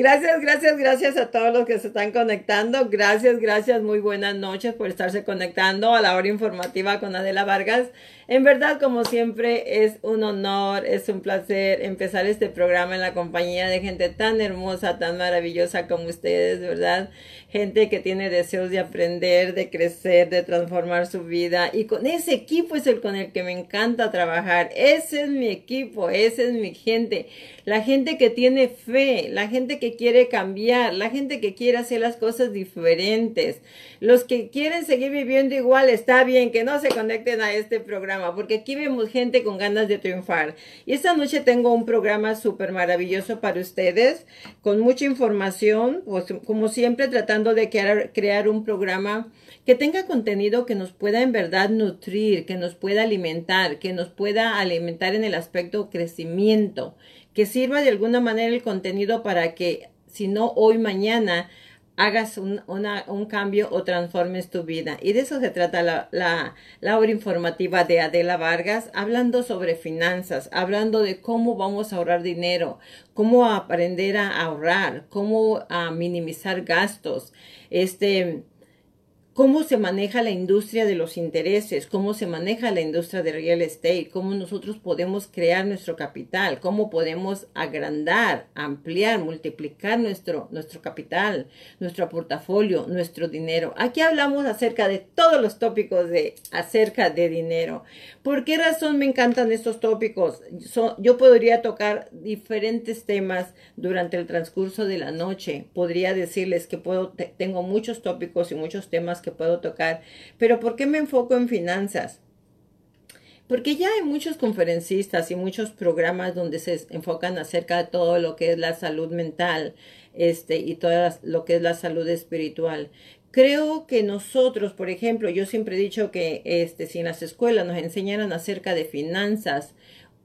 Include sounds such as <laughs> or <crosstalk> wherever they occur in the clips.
Gracias, gracias, gracias a todos los que se están conectando. Gracias, gracias, muy buenas noches por estarse conectando a la hora informativa con Adela Vargas. En verdad, como siempre, es un honor, es un placer empezar este programa en la compañía de gente tan hermosa, tan maravillosa como ustedes, ¿verdad? Gente que tiene deseos de aprender, de crecer, de transformar su vida. Y con ese equipo es el con el que me encanta trabajar. Ese es mi equipo, esa es mi gente. La gente que tiene fe, la gente que quiere cambiar, la gente que quiere hacer las cosas diferentes. Los que quieren seguir viviendo igual, está bien que no se conecten a este programa porque aquí vemos gente con ganas de triunfar. Y esta noche tengo un programa súper maravilloso para ustedes, con mucha información, pues, como siempre tratando de crear, crear un programa que tenga contenido que nos pueda en verdad nutrir, que nos pueda alimentar, que nos pueda alimentar en el aspecto crecimiento, que sirva de alguna manera el contenido para que, si no hoy, mañana, hagas un, un, cambio o transformes tu vida. Y de eso se trata la, la, la, informativa de Adela Vargas, hablando sobre finanzas, hablando de cómo vamos a ahorrar dinero, cómo aprender a ahorrar, cómo a minimizar gastos, este, cómo se maneja la industria de los intereses, cómo se maneja la industria de real estate, cómo nosotros podemos crear nuestro capital, cómo podemos agrandar, ampliar, multiplicar nuestro, nuestro capital, nuestro portafolio, nuestro dinero. Aquí hablamos acerca de todos los tópicos de acerca de dinero. ¿Por qué razón me encantan estos tópicos? yo podría tocar diferentes temas durante el transcurso de la noche. Podría decirles que puedo, tengo muchos tópicos y muchos temas que puedo tocar. Pero ¿por qué me enfoco en finanzas? Porque ya hay muchos conferencistas y muchos programas donde se enfocan acerca de todo lo que es la salud mental este, y todo lo que es la salud espiritual. Creo que nosotros, por ejemplo, yo siempre he dicho que este, si en las escuelas nos enseñaran acerca de finanzas,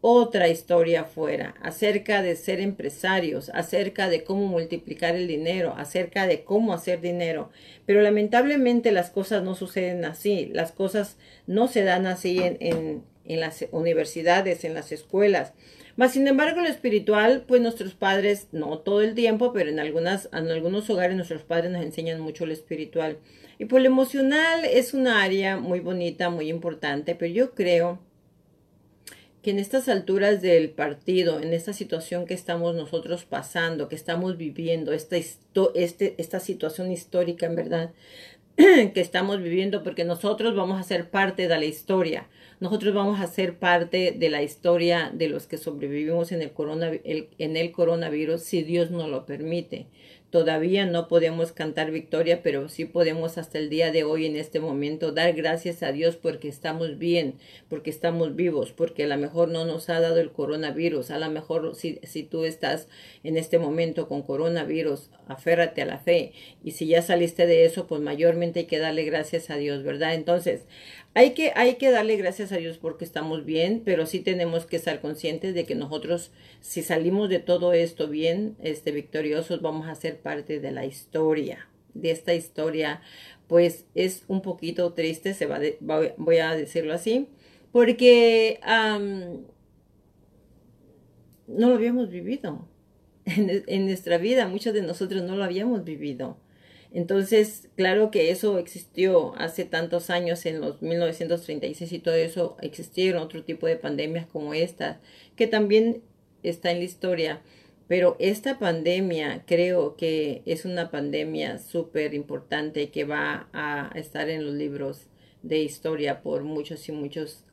otra historia afuera, acerca de ser empresarios, acerca de cómo multiplicar el dinero, acerca de cómo hacer dinero. Pero lamentablemente las cosas no suceden así, las cosas no se dan así en, en, en las universidades, en las escuelas. Mas, sin embargo, lo espiritual, pues nuestros padres, no todo el tiempo, pero en, algunas, en algunos hogares nuestros padres nos enseñan mucho lo espiritual. Y pues lo emocional es una área muy bonita, muy importante, pero yo creo que en estas alturas del partido, en esta situación que estamos nosotros pasando, que estamos viviendo, esta, este, esta situación histórica en verdad, <clears throat> que estamos viviendo, porque nosotros vamos a ser parte de la historia, nosotros vamos a ser parte de la historia de los que sobrevivimos en el, corona, en el coronavirus, si Dios nos lo permite. Todavía no podemos cantar victoria, pero sí podemos hasta el día de hoy, en este momento, dar gracias a Dios porque estamos bien, porque estamos vivos, porque a lo mejor no nos ha dado el coronavirus. A lo mejor si, si tú estás en este momento con coronavirus, aférrate a la fe. Y si ya saliste de eso, pues mayormente hay que darle gracias a Dios, ¿verdad? Entonces, hay que, hay que darle gracias a Dios porque estamos bien, pero sí tenemos que estar conscientes de que nosotros, si salimos de todo esto bien, este, victoriosos, vamos a ser parte de la historia, de esta historia, pues es un poquito triste, se va, voy a decirlo así, porque no lo habíamos vivido. En, en nuestra vida, muchos de nosotros no lo habíamos vivido. Entonces, claro que eso existió hace tantos años, en los 1936 y todo eso, existieron otro tipo de pandemias como esta, que también está en la historia. Pero esta pandemia creo que es una pandemia súper importante que va a estar en los libros de historia por muchos y muchos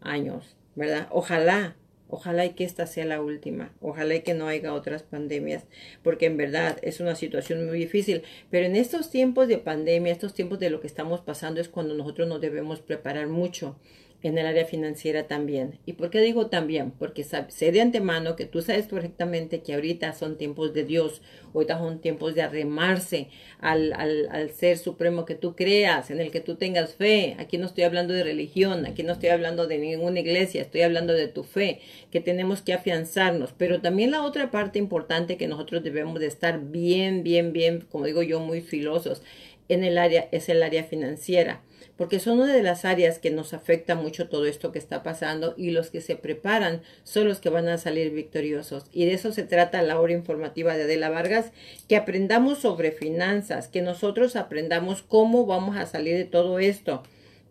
años, ¿verdad? Ojalá Ojalá y que esta sea la última. Ojalá y que no haya otras pandemias, porque en verdad es una situación muy difícil. Pero en estos tiempos de pandemia, estos tiempos de lo que estamos pasando, es cuando nosotros nos debemos preparar mucho en el área financiera también. ¿Y por qué digo también? Porque sé de antemano que tú sabes correctamente que ahorita son tiempos de Dios, ahorita son tiempos de arremarse al, al, al, ser supremo que tú creas, en el que tú tengas fe. Aquí no estoy hablando de religión, aquí no estoy hablando de ninguna iglesia, estoy hablando de tu fe, que tenemos que afianzarnos. Pero también la otra parte importante que nosotros debemos de estar bien, bien, bien, como digo yo, muy filosos en el área, es el área financiera porque son una de las áreas que nos afecta mucho todo esto que está pasando y los que se preparan son los que van a salir victoriosos. Y de eso se trata la hora informativa de Adela Vargas, que aprendamos sobre finanzas, que nosotros aprendamos cómo vamos a salir de todo esto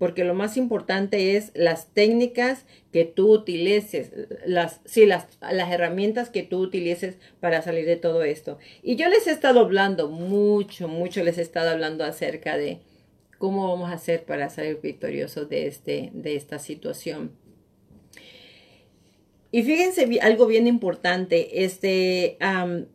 porque lo más importante es las técnicas que tú utilices, las, sí, las, las herramientas que tú utilices para salir de todo esto. Y yo les he estado hablando mucho, mucho les he estado hablando acerca de cómo vamos a hacer para salir victoriosos de, este, de esta situación. Y fíjense algo bien importante, este,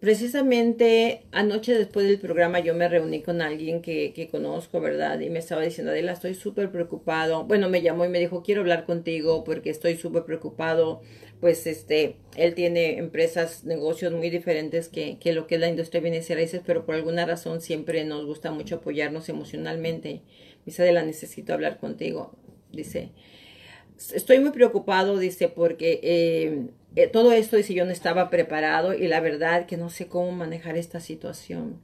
precisamente anoche después del programa yo me reuní con alguien que, que conozco, ¿verdad? Y me estaba diciendo, Adela, estoy súper preocupado. Bueno, me llamó y me dijo, quiero hablar contigo porque estoy súper preocupado. Pues este, él tiene empresas, negocios muy diferentes que, que lo que es la industria de bienes y raíces, pero por alguna razón siempre nos gusta mucho apoyarnos emocionalmente. Dice, Adela, necesito hablar contigo. Dice, estoy muy preocupado, dice, porque eh, eh, todo esto, dice, yo no estaba preparado y la verdad que no sé cómo manejar esta situación.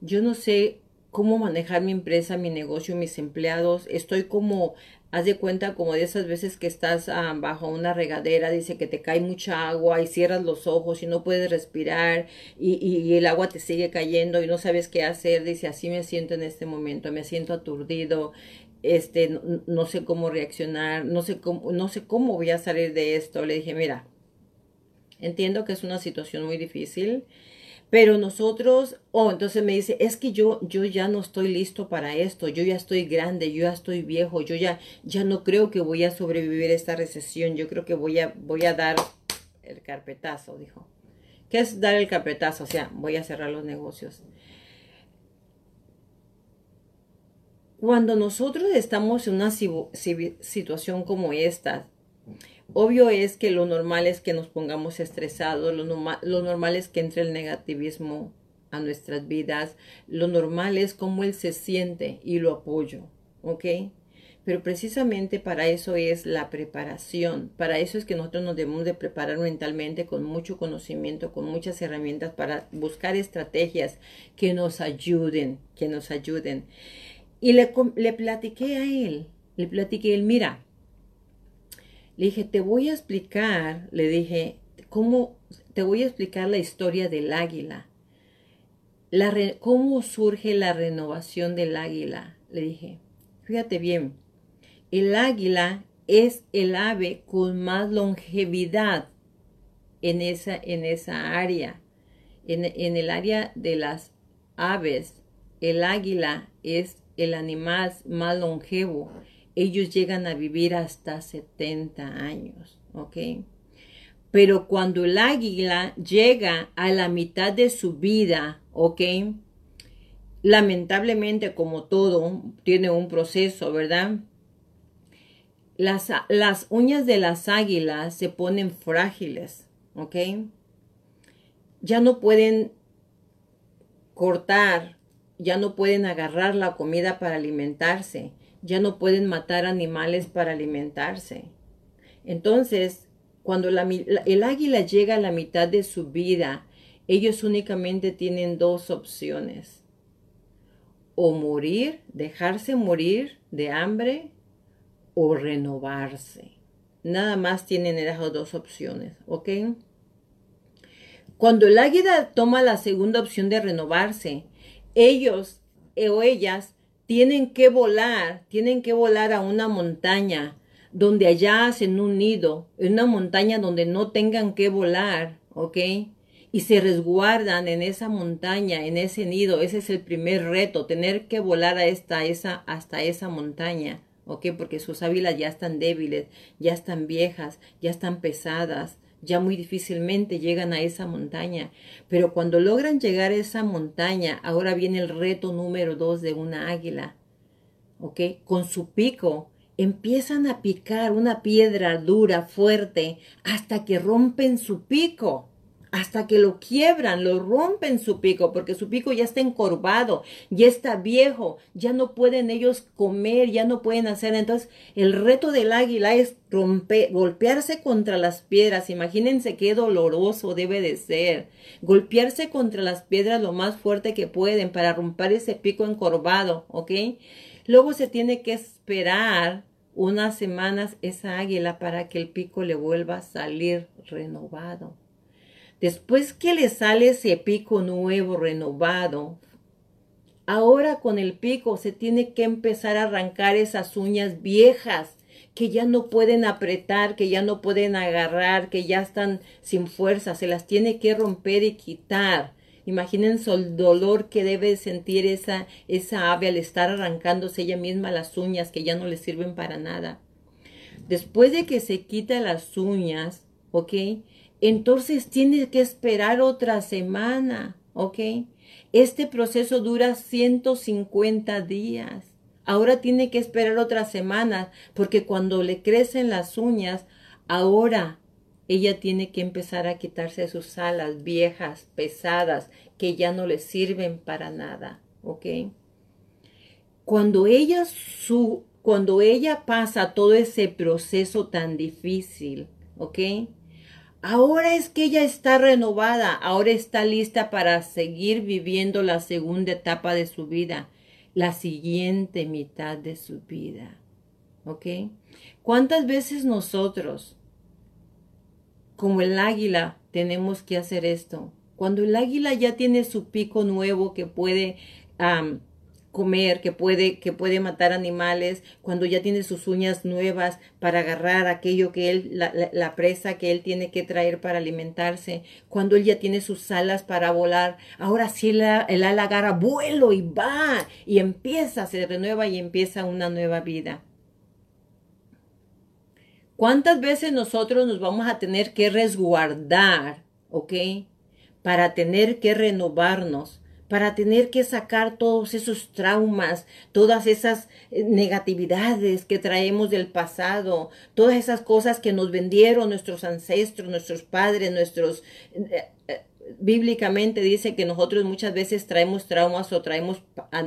Yo no sé cómo manejar mi empresa, mi negocio, mis empleados. Estoy como, haz de cuenta, como de esas veces que estás ah, bajo una regadera, dice que te cae mucha agua y cierras los ojos y no puedes respirar y, y, el agua te sigue cayendo y no sabes qué hacer. Dice, así me siento en este momento, me siento aturdido, este, no, sé cómo reaccionar, no sé cómo, no sé cómo voy a salir de esto. Le dije, mira, entiendo que es una situación muy difícil, pero nosotros, oh, entonces me dice, es que yo, yo ya no estoy listo para esto, yo ya estoy grande, yo ya estoy viejo, yo ya, ya no creo que voy a sobrevivir esta recesión, yo creo que voy a, voy a dar el carpetazo, dijo. ¿Qué es dar el carpetazo? O sea, voy a cerrar los negocios. Cuando nosotros estamos en una situación como esta, obvio es que lo normal es que nos pongamos estresados, lo, normal, es que entre el negativismo a nuestras vidas, lo normal es cómo él se siente y lo apoyo, ¿ok? Pero precisamente para eso es la preparación, para eso es que nosotros nos debemos de preparar mentalmente con mucho conocimiento, con muchas herramientas para buscar estrategias que nos ayuden, que nos ayuden. Y le, le platiqué a él, le platiqué a él, mira, le dije, te voy a explicar, le dije, cómo, te voy a explicar la historia del águila, la cómo surge la renovación del águila. Le dije, fíjate bien, el águila es el ave con más longevidad en esa, en esa área. En, en el área de las aves, el águila es el animal más longevo, ellos llegan a vivir hasta 70 años, ¿ok? Pero cuando el águila llega a la mitad de su vida, ¿ok? Lamentablemente, como todo, tiene un proceso, ¿verdad? Las, las uñas de las águilas se ponen frágiles, ¿ok? Ya no pueden cortar ya no pueden agarrar la comida para alimentarse, ya no pueden matar animales para alimentarse. Entonces, cuando el águila llega a la mitad de su vida, ellos únicamente tienen dos opciones. O morir, dejarse morir de hambre, o renovarse. Nada más tienen esas dos opciones, ¿ok? Cuando el águila toma la segunda opción de renovarse, ellos o ellas tienen que volar, tienen que volar a una montaña donde allá hacen un nido, en una montaña donde no tengan que volar, ¿ok? Y se resguardan en esa montaña, en ese nido. Ese es el primer reto, tener que volar a esta, esa, hasta esa montaña, ¿ok? Porque sus ávilas ya están débiles, ya están viejas, ya están pesadas, ya muy difícilmente llegan a esa montaña. Pero cuando logran llegar a esa montaña, ahora viene el reto número dos de una águila. ¿Ok? Con su pico empiezan a picar una piedra dura, fuerte, hasta que rompen su pico hasta que lo quiebran, lo rompen su pico, porque su pico ya está encorvado, ya está viejo, ya no pueden ellos comer, ya no pueden hacer. Entonces, el reto del águila es romper, golpearse contra las piedras. Imagínense qué doloroso debe de ser. Golpearse contra las piedras lo más fuerte que pueden para romper ese pico encorvado, ¿ok? Luego se tiene que esperar unas semanas esa águila para que el pico le vuelva a salir renovado. Después que le sale ese pico nuevo, renovado, ahora con el pico se tiene que empezar a arrancar esas uñas viejas que ya no pueden apretar, que ya no pueden agarrar, que ya están sin fuerza, se las tiene que romper y quitar. Imagínense el dolor que debe sentir esa, esa ave al estar arrancándose ella misma las uñas que ya no le sirven para nada. Después de que se quita las uñas, ¿ok? Entonces tiene que esperar otra semana, ¿ok? Este proceso dura 150 días. Ahora tiene que esperar otra semana porque cuando le crecen las uñas, ahora ella tiene que empezar a quitarse sus alas viejas, pesadas, que ya no le sirven para nada, ¿ok? Cuando ella, su, cuando ella pasa todo ese proceso tan difícil, ¿ok? Ahora es que ella está renovada, ahora está lista para seguir viviendo la segunda etapa de su vida, la siguiente mitad de su vida. ¿Ok? ¿Cuántas veces nosotros como el águila tenemos que hacer esto. Cuando el águila ya tiene su pico nuevo que puede comer, que puede, que puede matar animales, cuando ya tiene sus uñas nuevas para agarrar aquello que él, la, presa que él tiene que traer para alimentarse, cuando él ya tiene sus alas para volar, ahora sí el, el ala agarra vuelo y va y empieza, se renueva y empieza una nueva vida. ¿Cuántas veces nosotros nos vamos a tener que resguardar, ok? Para tener que renovarnos, para tener que sacar todos esos traumas, todas esas eh, negatividades que traemos del pasado, todas esas cosas que nos vendieron nuestros ancestros, nuestros padres, nuestros... Eh, eh, bíblicamente dice que nosotros muchas veces traemos traumas o traemos,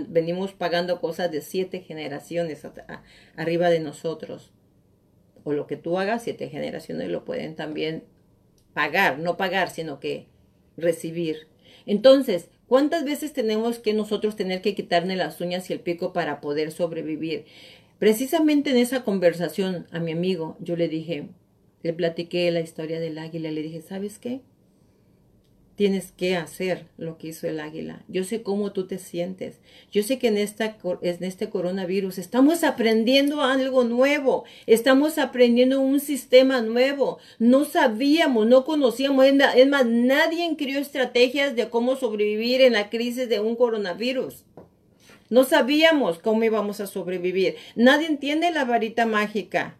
venimos pagando cosas de siete generaciones arriba de nosotros o lo que tú hagas, siete generaciones lo pueden también pagar, no pagar, sino que recibir. Entonces, ¿cuántas veces tenemos que nosotros tener que quitarle las uñas y el pico para poder sobrevivir? Precisamente en esa conversación a mi amigo, yo le dije, le platiqué la historia del águila, le dije, ¿sabes qué? Tienes que hacer lo que hizo el águila. Yo sé cómo tú te sientes. Yo sé que en, esta, en este coronavirus estamos aprendiendo algo nuevo. Estamos aprendiendo un sistema nuevo. No sabíamos, no conocíamos. Es más, nadie creó estrategias de cómo sobrevivir en la crisis de un coronavirus. No sabíamos cómo íbamos a sobrevivir. Nadie entiende la varita mágica.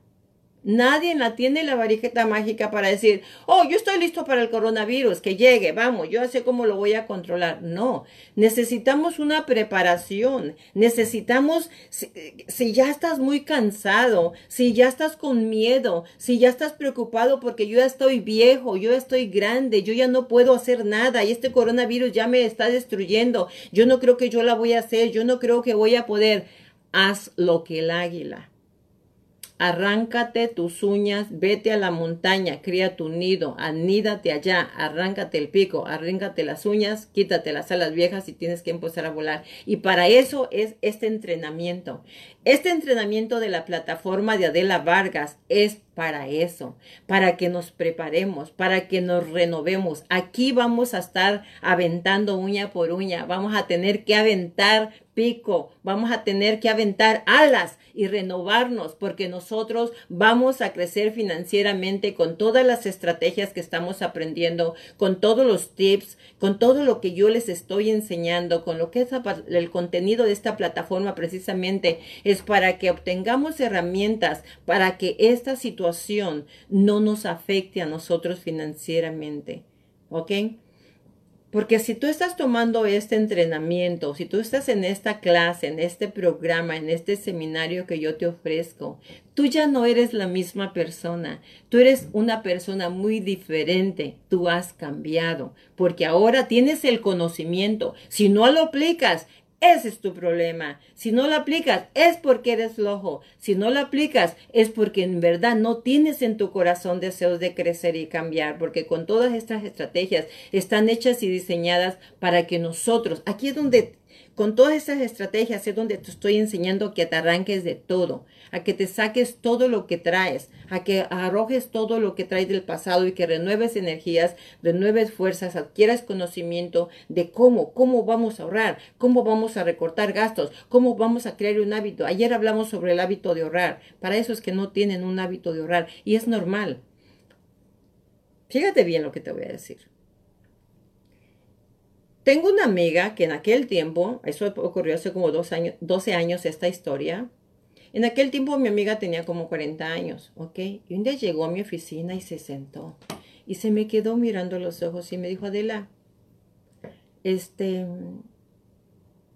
Nadie la tiene la varita mágica para decir, oh, yo estoy listo para el coronavirus, que llegue, vamos, yo sé cómo lo voy a controlar. No, necesitamos una preparación, necesitamos, si, ya estás muy cansado, si ya estás con miedo, si ya estás preocupado porque yo ya estoy viejo, yo estoy grande, yo ya no puedo hacer nada y este coronavirus ya me está destruyendo, yo no creo que yo la voy a hacer, yo no creo que voy a poder, haz lo que el águila Arráncate tus uñas, vete a la montaña, cría tu nido, anídate allá, arráncate el pico, arráncate las uñas, quítate las alas viejas y tienes que empezar a volar. Y para eso es este entrenamiento. Este entrenamiento de la plataforma de Adela Vargas es para eso, para que nos preparemos, para que nos renovemos. Aquí vamos a estar aventando uña por uña, vamos a tener que aventar pico, vamos a tener que aventar alas y renovarnos porque nosotros vamos a crecer financieramente con todas las estrategias que estamos aprendiendo, con todos los tips, con todo lo que yo les estoy enseñando, con lo que es el contenido de esta plataforma precisamente es para que obtengamos herramientas para que esta situación no nos afecte a nosotros financieramente. ¿Ok? Porque si tú estás tomando este entrenamiento, si tú estás en esta clase, en este programa, en este seminario que yo te ofrezco, tú ya no eres la misma persona. Tú eres una persona muy diferente. Tú has cambiado porque ahora tienes el conocimiento. Si no lo aplicas, ese es tu problema. Si no lo aplicas, es porque eres flojo. Si no lo aplicas, es porque en verdad no tienes en tu corazón deseos de crecer y cambiar. Porque con todas estas estrategias están hechas y diseñadas para que nosotros, aquí es donde Con todas esas estrategias es donde te estoy enseñando que te arranques de todo, a que te saques todo lo que traes, a que arrojes todo lo que traes del pasado y que renueves energías, renueves fuerzas, adquieras conocimiento de cómo, cómo vamos a ahorrar, cómo vamos a recortar gastos, cómo vamos a crear un hábito. Ayer hablamos sobre el hábito de ahorrar, para esos que no tienen un hábito de ahorrar y es normal. Fíjate bien lo que te voy a decir. Tengo una amiga que en aquel tiempo, eso ocurrió hace como dos años, 12 años esta historia, en aquel tiempo mi amiga tenía como 40 años, ¿ok? Y un día llegó a mi oficina y se sentó y se me quedó mirando los ojos y me dijo, Adela, este,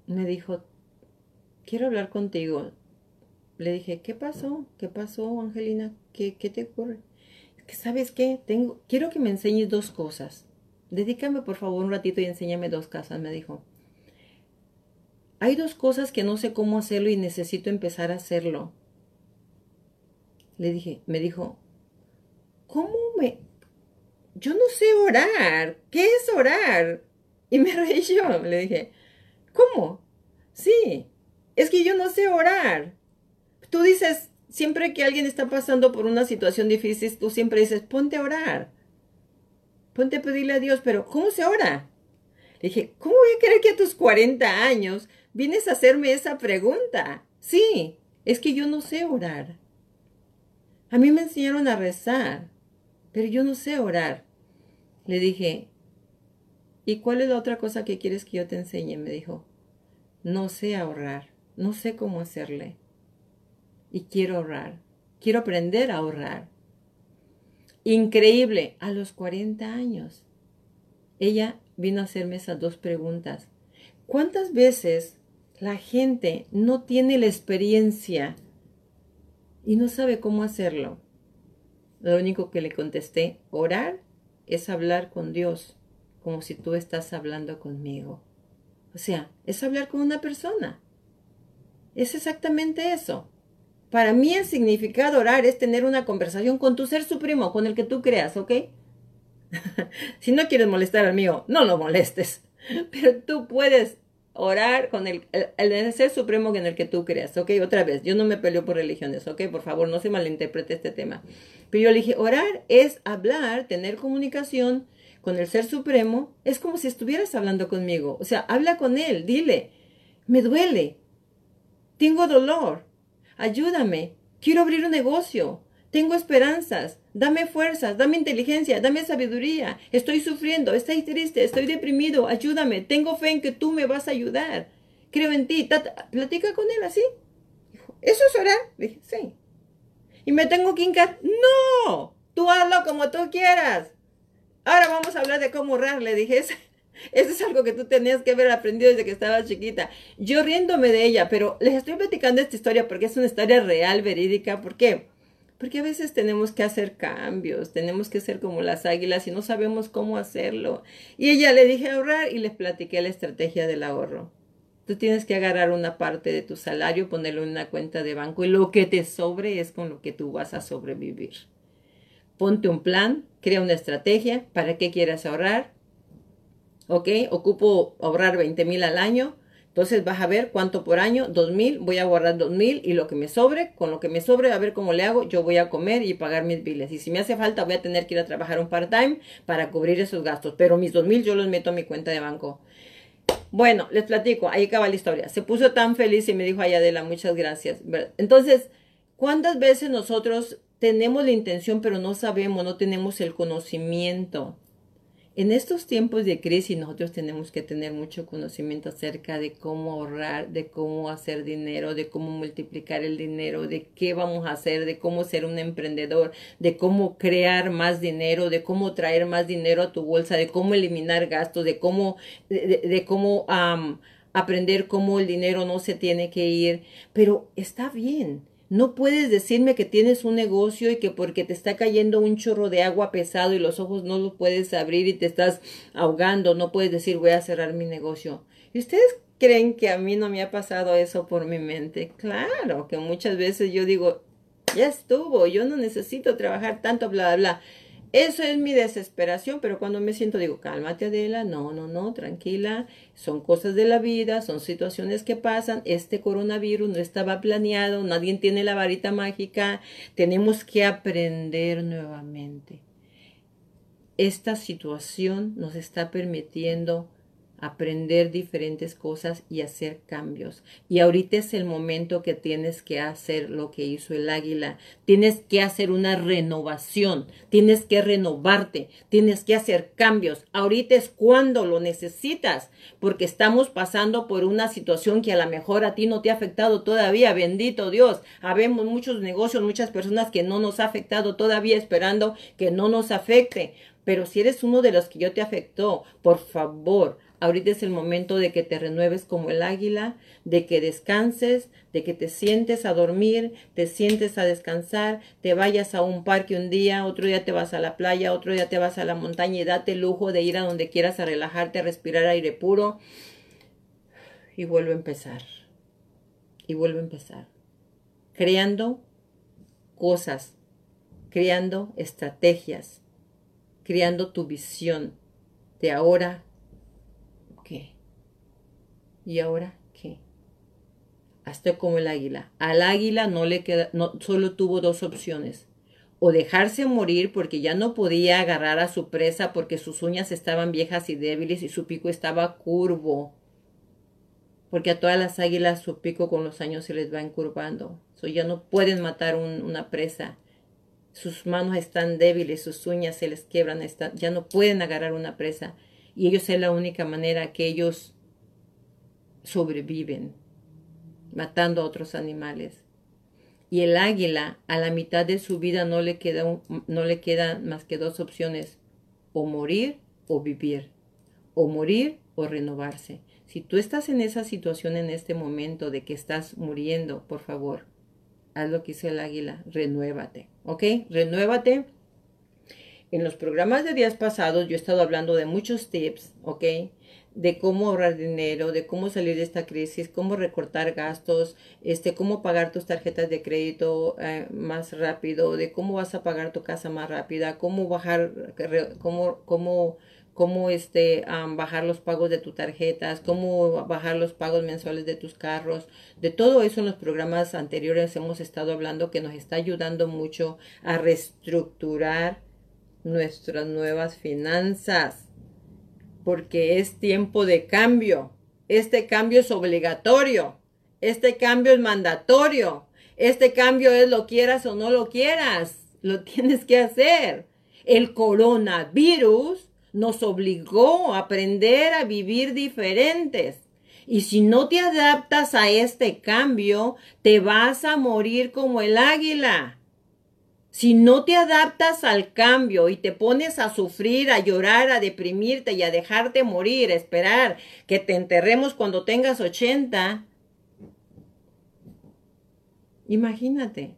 me dijo, quiero hablar contigo. Le dije, ¿qué pasó? ¿Qué pasó, Angelina? ¿Qué, qué te ocurre? ¿sabes qué? Tengo, quiero que me enseñes dos cosas. Dedícame por favor un ratito y enséñame dos cosas, me dijo. Hay dos cosas que no sé cómo hacerlo y necesito empezar a hacerlo. Le dije, me dijo, ¿cómo me...? Yo no sé orar. ¿Qué es orar? Y me reí yo. Le dije, ¿cómo? Sí, es que yo no sé orar. Tú dices, siempre que alguien está pasando por una situación difícil, tú siempre dices, ponte a orar. Ponte a pedirle a Dios, pero ¿cómo se ora? Le dije, ¿cómo voy a creer que a tus 40 años vienes a hacerme esa pregunta? Sí, es que yo no sé orar. A mí me enseñaron a rezar, pero yo no sé orar. Le dije, ¿y cuál es la otra cosa que quieres que yo te enseñe? Me dijo, no sé ahorrar, no sé cómo hacerle y quiero ahorrar. Quiero aprender a ahorrar. Increíble, a los 40 años. Ella vino a hacerme esas dos preguntas. ¿Cuántas veces la gente no tiene la experiencia y no sabe cómo hacerlo? Lo único que le contesté, orar es hablar con Dios, como si tú estás hablando conmigo. O sea, es hablar con una persona. Es exactamente eso. Para mí el significado orar es tener una conversación con tu ser supremo, con el que tú creas, ¿ok? <laughs> si no quieres molestar al mío, no lo molestes. <laughs> Pero tú puedes orar con el, el, ser supremo en el que tú creas, ¿ok? Otra vez, yo no me peleo por religiones, ¿ok? Por favor, no se malinterprete este tema. Pero yo le dije, orar es hablar, tener comunicación con el ser supremo. Es como si estuvieras hablando conmigo. O sea, habla con él, dile, me duele, tengo dolor, ayúdame, quiero abrir un negocio, tengo esperanzas, dame fuerzas, dame inteligencia, dame sabiduría, estoy sufriendo, estoy triste, estoy deprimido, ayúdame, tengo fe en que tú me vas a ayudar, creo en ti, platica con él así. ¿eso es orar? Dije, sí. ¿Y me tengo que hincar? No, tú hazlo como tú quieras. Ahora vamos a hablar de cómo orar, le dije. <laughs> Eso es algo que tú tenías que haber aprendido desde que estabas chiquita. Yo riéndome de ella, pero les estoy platicando esta historia porque es una historia real, verídica. ¿Por qué? Porque a veces tenemos que hacer cambios, tenemos que ser como las águilas y no sabemos cómo hacerlo. Y ella le dije ahorrar y les platiqué la estrategia del ahorro. Tú tienes que agarrar una parte de tu salario, ponerlo en una cuenta de banco y lo que te sobre es con lo que tú vas a sobrevivir. Ponte un plan, crea una estrategia, para qué quieras ahorrar, ¿ok? Ocupo ahorrar 20 mil al año. Entonces vas a ver cuánto por año, dos mil, voy a guardar dos mil y lo que me sobre, con lo que me sobre, a ver cómo le hago, yo voy a comer y pagar mis biles. Y si me hace falta, voy a tener que ir a trabajar un part-time para cubrir esos gastos. Pero mis dos mil yo los meto a mi cuenta de banco. Bueno, les platico, ahí acaba la historia. Se puso tan feliz y me dijo, ay Adela, muchas gracias. Entonces, ¿cuántas veces nosotros tenemos la intención pero no sabemos, no tenemos el conocimiento? En estos tiempos de crisis nosotros tenemos que tener mucho conocimiento acerca de cómo ahorrar, de cómo hacer dinero, de cómo multiplicar el dinero, de qué vamos a hacer, de cómo ser un emprendedor, de cómo crear más dinero, de cómo traer más dinero a tu bolsa, de cómo eliminar gastos, de cómo, de, cómo aprender cómo el dinero no se tiene que ir. Pero está bien no puedes decirme que tienes un negocio y que porque te está cayendo un chorro de agua pesado y los ojos no los puedes abrir y te estás ahogando, no puedes decir voy a cerrar mi negocio. ¿Y ustedes creen que a mí no me ha pasado eso por mi mente? Claro, que muchas veces yo digo, ya estuvo, yo no necesito trabajar tanto, bla, bla, bla. Eso es mi desesperación, pero cuando me siento digo, cálmate Adela, no, no, no, tranquila, son cosas de la vida, son situaciones que pasan, este coronavirus no estaba planeado, nadie tiene la varita mágica, tenemos que aprender nuevamente. Esta situación nos está permitiendo aprender diferentes cosas y hacer cambios. Y ahorita es el momento que tienes que hacer lo que hizo el águila. Tienes que hacer una renovación, tienes que renovarte, tienes que hacer cambios. Ahorita es cuando lo necesitas, porque estamos pasando por una situación que a lo mejor a ti no te ha afectado todavía. Bendito Dios. Habemos muchos negocios, muchas personas que no nos ha afectado todavía esperando que no nos afecte. Pero si eres uno de los que yo te afectó, por favor, Ahorita es el momento de que te renueves como el águila, de que descanses, de que te sientes a dormir, te sientes a descansar, te vayas a un parque un día, otro día te vas a la playa, otro día te vas a la montaña y date el lujo de ir a donde quieras a relajarte, a respirar aire puro y vuelve a empezar. Y vuelve a empezar. Creando cosas, creando estrategias, creando tu visión de ahora ¿Y ahora qué? Hasta como el águila. Al águila no le queda, no, solo tuvo dos opciones. O dejarse morir porque ya no podía agarrar a su presa porque sus uñas estaban viejas y débiles y su pico estaba curvo. Porque a todas las águilas su pico con los años se les va encurvando. So ya no pueden matar una presa. Sus manos están débiles, sus uñas se les quiebran, ya no pueden agarrar una presa. Y ellos es la única manera que ellos sobreviven, matando a otros animales. Y el águila, a la mitad de su vida, no le queda, no le quedan más que dos opciones, o morir o vivir, o morir o renovarse. Si tú estás en esa situación en este momento de que estás muriendo, por favor, haz lo que hizo el águila, renuévate, ¿ok? Renuévate. En los programas de días pasados yo he estado hablando de muchos tips, ¿ok? de cómo ahorrar dinero, de cómo salir de esta crisis, cómo recortar gastos, este, cómo pagar tus tarjetas de crédito eh, más rápido, de cómo vas a pagar tu casa más rápida, cómo bajar, cómo, cómo, cómo este, bajar los pagos de tus tarjetas, cómo bajar los pagos mensuales de tus carros. De todo eso en los programas anteriores hemos estado hablando que nos está ayudando mucho a reestructurar nuestras nuevas finanzas porque es tiempo de cambio. Este cambio es obligatorio. Este cambio es mandatorio. Este cambio es lo quieras o no lo quieras. Lo <laughs> tienes que hacer. El coronavirus nos obligó a aprender a vivir diferentes. Y si no te adaptas a este cambio, te vas a morir como el águila. Si no te adaptas al cambio y te pones a sufrir, a llorar, a deprimirte y a dejarte morir, a esperar que te enterremos cuando tengas 80, imagínate.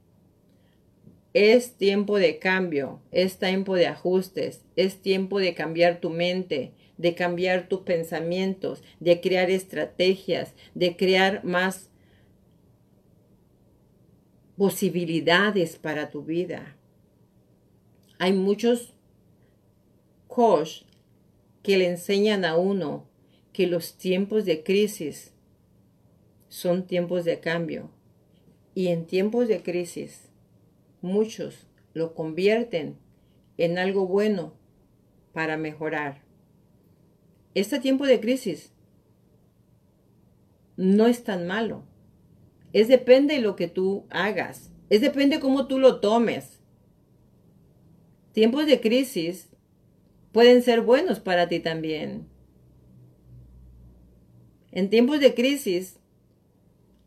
Es tiempo de cambio, es tiempo de ajustes, es tiempo de cambiar tu mente, de cambiar tus pensamientos, de crear estrategias, de crear más posibilidades para tu vida. Hay muchos coach que le enseñan a uno que los tiempos de crisis son tiempos de cambio. Y en tiempos de crisis, muchos lo convierten en algo bueno para mejorar. Este tiempo de crisis no es tan malo es depende de lo que tú hagas. Es depende cómo tú lo tomes. Tiempos de crisis pueden ser buenos para ti también. En tiempos de crisis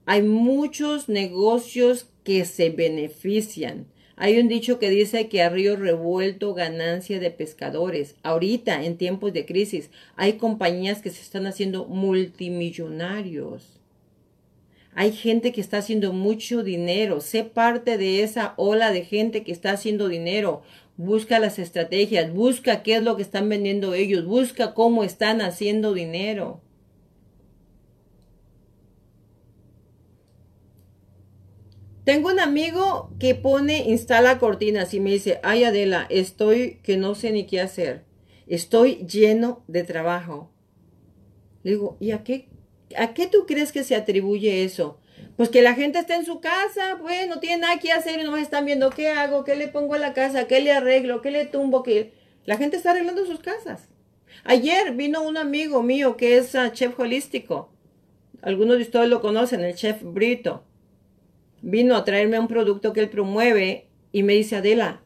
hay muchos negocios que se benefician. Hay un dicho que dice que a río revuelto ganancia de pescadores. Ahorita, en tiempos de crisis, hay compañías que se están haciendo multimillonarios hay gente que está haciendo mucho dinero. Sé parte de esa ola de gente que está haciendo dinero. Busca las estrategias, busca qué es lo que están vendiendo ellos, busca cómo están haciendo dinero. Tengo un amigo que pone, instala cortinas y me dice, ay Adela, estoy que no sé ni qué hacer. Estoy lleno de trabajo. Le digo, ¿y a qué, a qué tú crees que se atribuye eso? Pues que la gente está en su casa, pues no tiene nada que hacer y no están viendo qué hago, qué le pongo a la casa, qué le arreglo, qué le tumbo, qué... La gente está arreglando sus casas. Ayer vino un amigo mío que es ah, chef holístico. Algunos de ustedes lo conocen, el chef Brito. Vino a traerme un producto que él promueve y me dice, Adela,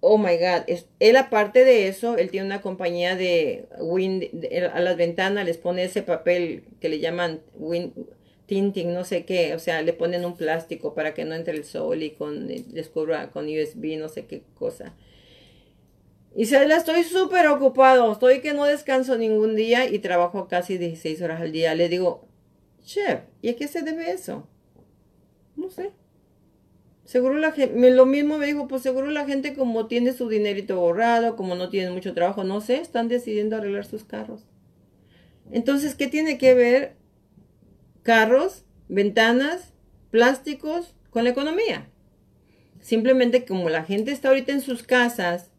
oh my God, él aparte de eso, él tiene una compañía de wind, a las ventanas les pone ese papel que le llaman wind, tinting, no sé qué, o sea, le ponen un plástico para que no entre el sol y con, descubra con USB, no sé qué cosa. Y se la estoy súper ocupado, estoy que no descanso ningún día y trabajo casi 16 horas al día. Le digo, chef, ¿y a qué se debe eso? No sé. Seguro la gente, lo mismo me dijo, pues seguro la gente como tiene su dinerito borrado, como no tiene mucho trabajo, no sé, están decidiendo arreglar sus carros. Entonces, ¿qué tiene que ver carros, ventanas, plásticos con la economía. Simplemente como la gente está ahorita en sus casas,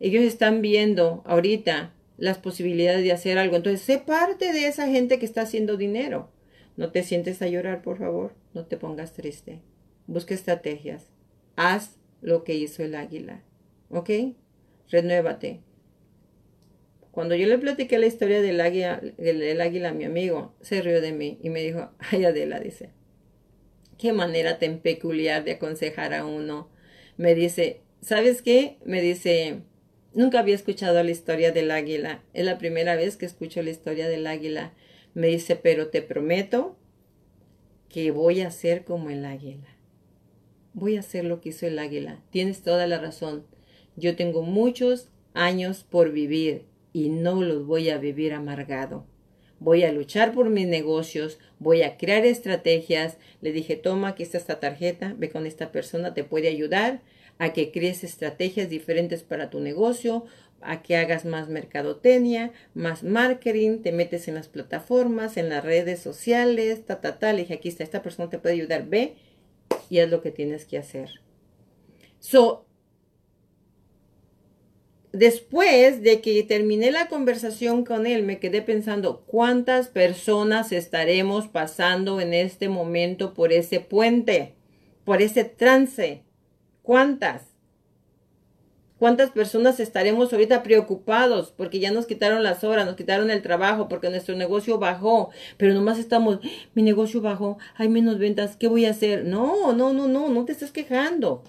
ellos están viendo ahorita las posibilidades de hacer algo. Entonces, sé parte de esa gente que está haciendo dinero. No te sientes a llorar, por favor. No te pongas triste. Busca estrategias. Haz lo que hizo el águila. ¿Ok? Renuévate. Cuando yo le platiqué la historia del águila, del, águila a mi amigo, se rió de mí y me dijo, <laughs> ay Adela, dice, qué manera tan peculiar de aconsejar a uno. Me dice, ¿sabes qué? Me dice, nunca había escuchado la historia del águila. Es la primera vez que escucho la historia del águila. Me dice, pero te prometo que voy a ser como el águila. Voy a hacer lo que hizo el águila. Tienes toda la razón. Yo tengo muchos años por vivir y no los voy a vivir amargado. Voy a luchar por mis negocios, voy a crear estrategias. Le dije, toma, aquí está esta tarjeta, ve con esta persona, te puede ayudar a que crees estrategias diferentes para tu negocio, a que hagas más mercadotecnia, más marketing, te metes en las plataformas, en las redes sociales, ta, ta, ta. Le dije, aquí está, esta persona te puede ayudar, ve y es lo que tienes que hacer. So, después de que terminé la conversación con él, me quedé pensando cuántas personas estaremos pasando en este momento por ese puente, por ese trance. ¿Cuántas? ¿Cuántas personas estaremos ahorita preocupados porque ya nos quitaron las horas, nos quitaron el trabajo, porque nuestro negocio bajó, pero nomás estamos, mi negocio bajó, hay menos ventas, ¿qué voy a hacer? No, no, no, no, no te estés quejando.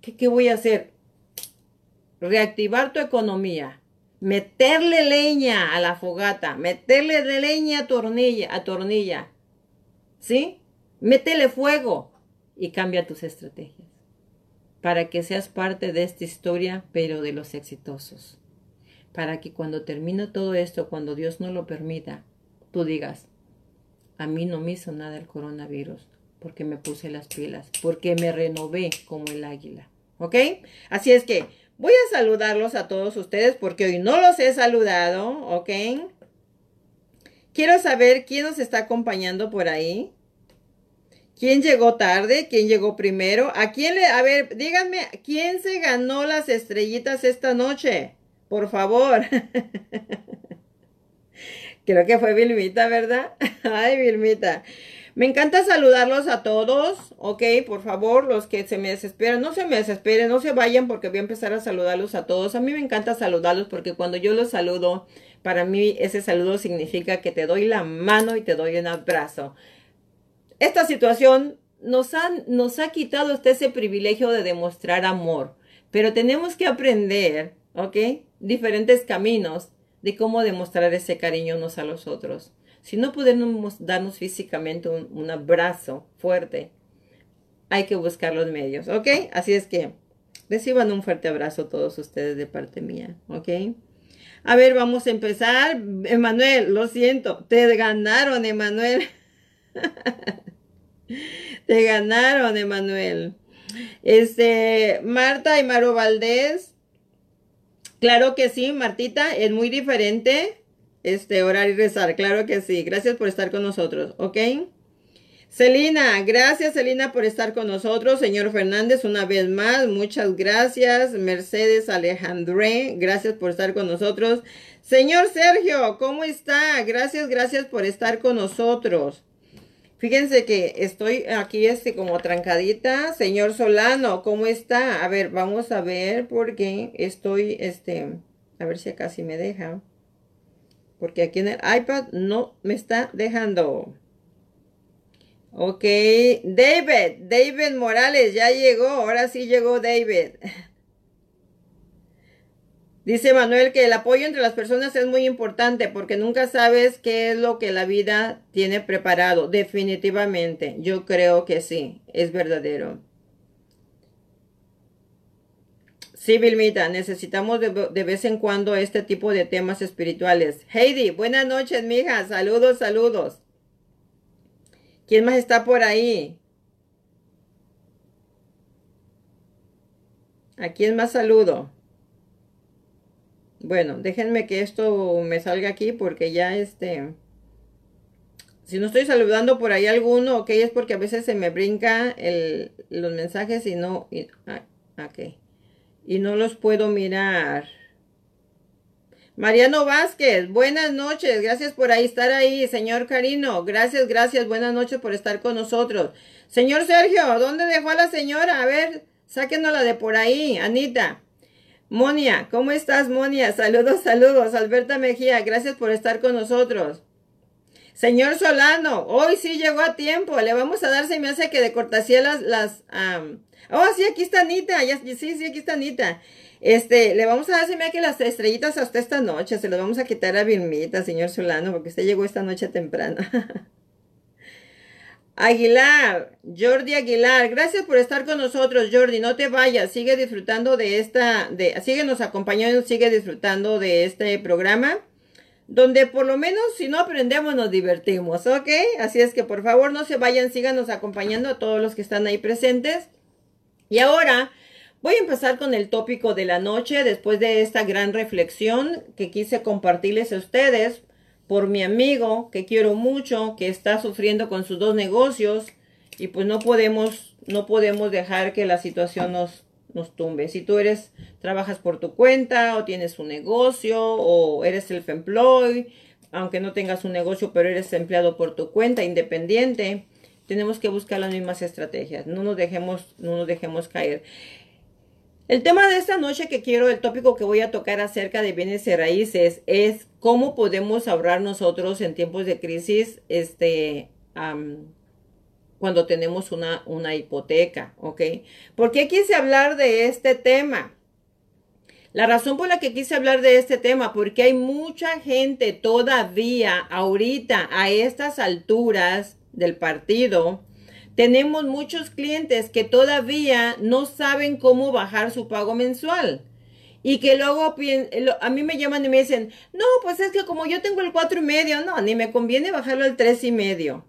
¿Qué, qué voy a hacer? reactivar tu economía, meterle leña a la fogata, meterle leña a tornilla, a tornilla, ¿sí? Métele fuego y cambia tus estrategias para que seas parte de esta historia, pero de los exitosos. Para que cuando termine todo esto, cuando Dios no lo permita, tú digas, a mí no me hizo nada el coronavirus, porque me puse las pilas, porque me renové como el águila. ¿Ok? Así es que Voy a saludarlos a todos ustedes porque hoy no los he saludado, ¿ok? Quiero saber quién nos está acompañando por ahí. ¿Quién llegó tarde? ¿Quién llegó primero? ¿A quién le... A ver, díganme, ¿quién se ganó las estrellitas esta noche? Por favor. <laughs> Creo que fue Vilmita, ¿verdad? <laughs> Ay, Vilmita. Me encanta saludarlos a todos, ok, por favor, los que se me desesperan, no se me desesperen, no se vayan porque voy a empezar a saludarlos a todos. A mí me encanta saludarlos porque cuando yo los saludo, para mí ese saludo significa que te doy la mano y te doy un abrazo. Esta situación nos, nos ha quitado hasta ese privilegio de demostrar amor, pero tenemos que aprender, ok, diferentes caminos de cómo demostrar ese cariño unos a los otros. Si no podemos darnos físicamente un, abrazo fuerte, hay que buscar los medios, ¿ok? Así es que reciban un fuerte abrazo todos ustedes de parte mía, ¿ok? A ver, vamos a empezar. Emanuel, lo siento, te ganaron, Emanuel. <laughs> te ganaron, Emanuel. Este, Marta y Maro Valdés. Claro que sí, Martita, es muy diferente este, orar y rezar, claro que sí. Gracias por estar con nosotros, ¿ok? Celina, gracias Celina por estar con nosotros. Señor Fernández, una vez más, muchas gracias. Mercedes Alejandré, gracias por estar con nosotros. Señor Sergio, ¿cómo está? Gracias, gracias por estar con nosotros. Fíjense que estoy aquí este como trancadita. Señor Solano, ¿cómo está? A ver, vamos a ver porque estoy este a ver si acá sí me deja. Porque aquí en el iPad no me está dejando. Ok, David, David Morales, ya llegó, ahora sí llegó David. Dice Manuel que el apoyo entre las personas es muy importante porque nunca sabes qué es lo que la vida tiene preparado. Definitivamente, yo creo que sí, es verdadero. Sí, Vilmita, necesitamos de, vez en cuando este tipo de temas espirituales. Heidi, buenas noches, mija. Saludos, saludos. ¿Quién más está por ahí? ¿A quién más saludo? Bueno, déjenme que esto me salga aquí porque ya este... Si no estoy saludando por ahí alguno, ok, es porque a veces se me brinca el, los mensajes y no... Y, ah, ok. Y no los puedo mirar. Mariano Vázquez, buenas noches. Gracias por ahí estar ahí. Señor Carino, gracias, gracias. Buenas noches por estar con nosotros. Señor Sergio, ¿dónde dejó a la señora? A ver, sáquenosla de por ahí. Anita. Monia, ¿cómo estás, Monia? Saludos, saludos. Alberta Mejía, gracias por estar con nosotros. Señor Solano, hoy sí llegó a tiempo. Le vamos a dar, se me hace que de cortesía las... las oh, sí, aquí está Anita. Sí, sí, aquí está Anita. Este, le vamos a dar, se me que las estrellitas hasta esta noche. Se las vamos a quitar a Vilmita, señor Solano, porque usted llegó esta noche temprano. <laughs> Aguilar, Jordi Aguilar, gracias por estar con nosotros, Jordi, no te vayas, sigue disfrutando de esta, de, síguenos acompañando, sigue disfrutando de este programa, donde por lo menos si no aprendemos nos divertimos, ¿ok? Así es que por favor no se vayan, síganos acompañando a todos los que están ahí presentes. Y ahora voy a empezar con el tópico de la noche, después de esta gran reflexión que quise compartirles a ustedes por mi amigo que quiero mucho, que está sufriendo con sus dos negocios y pues no podemos, no podemos dejar que la situación nos, nos tumbe. Si tú eres, trabajas por tu cuenta o tienes un negocio o eres self-employed, aunque no tengas un negocio, pero eres empleado por tu cuenta, independiente, tenemos que buscar las mismas estrategias. No nos dejemos, no nos dejemos caer. El tema de esta noche que quiero, el tópico que voy a tocar acerca de bienes y raíces es cómo podemos ahorrar nosotros en tiempos de crisis, este, cuando tenemos una, una hipoteca, ¿ok? ¿Por qué quise hablar de este tema? La razón por la que quise hablar de este tema, porque hay mucha gente todavía, ahorita, a estas alturas del partido, tenemos muchos clientes que todavía no saben cómo bajar su pago mensual. Y que luego a mí me llaman y me dicen, no, pues es que como yo tengo el cuatro y medio, no, ni me conviene bajarlo al tres y medio.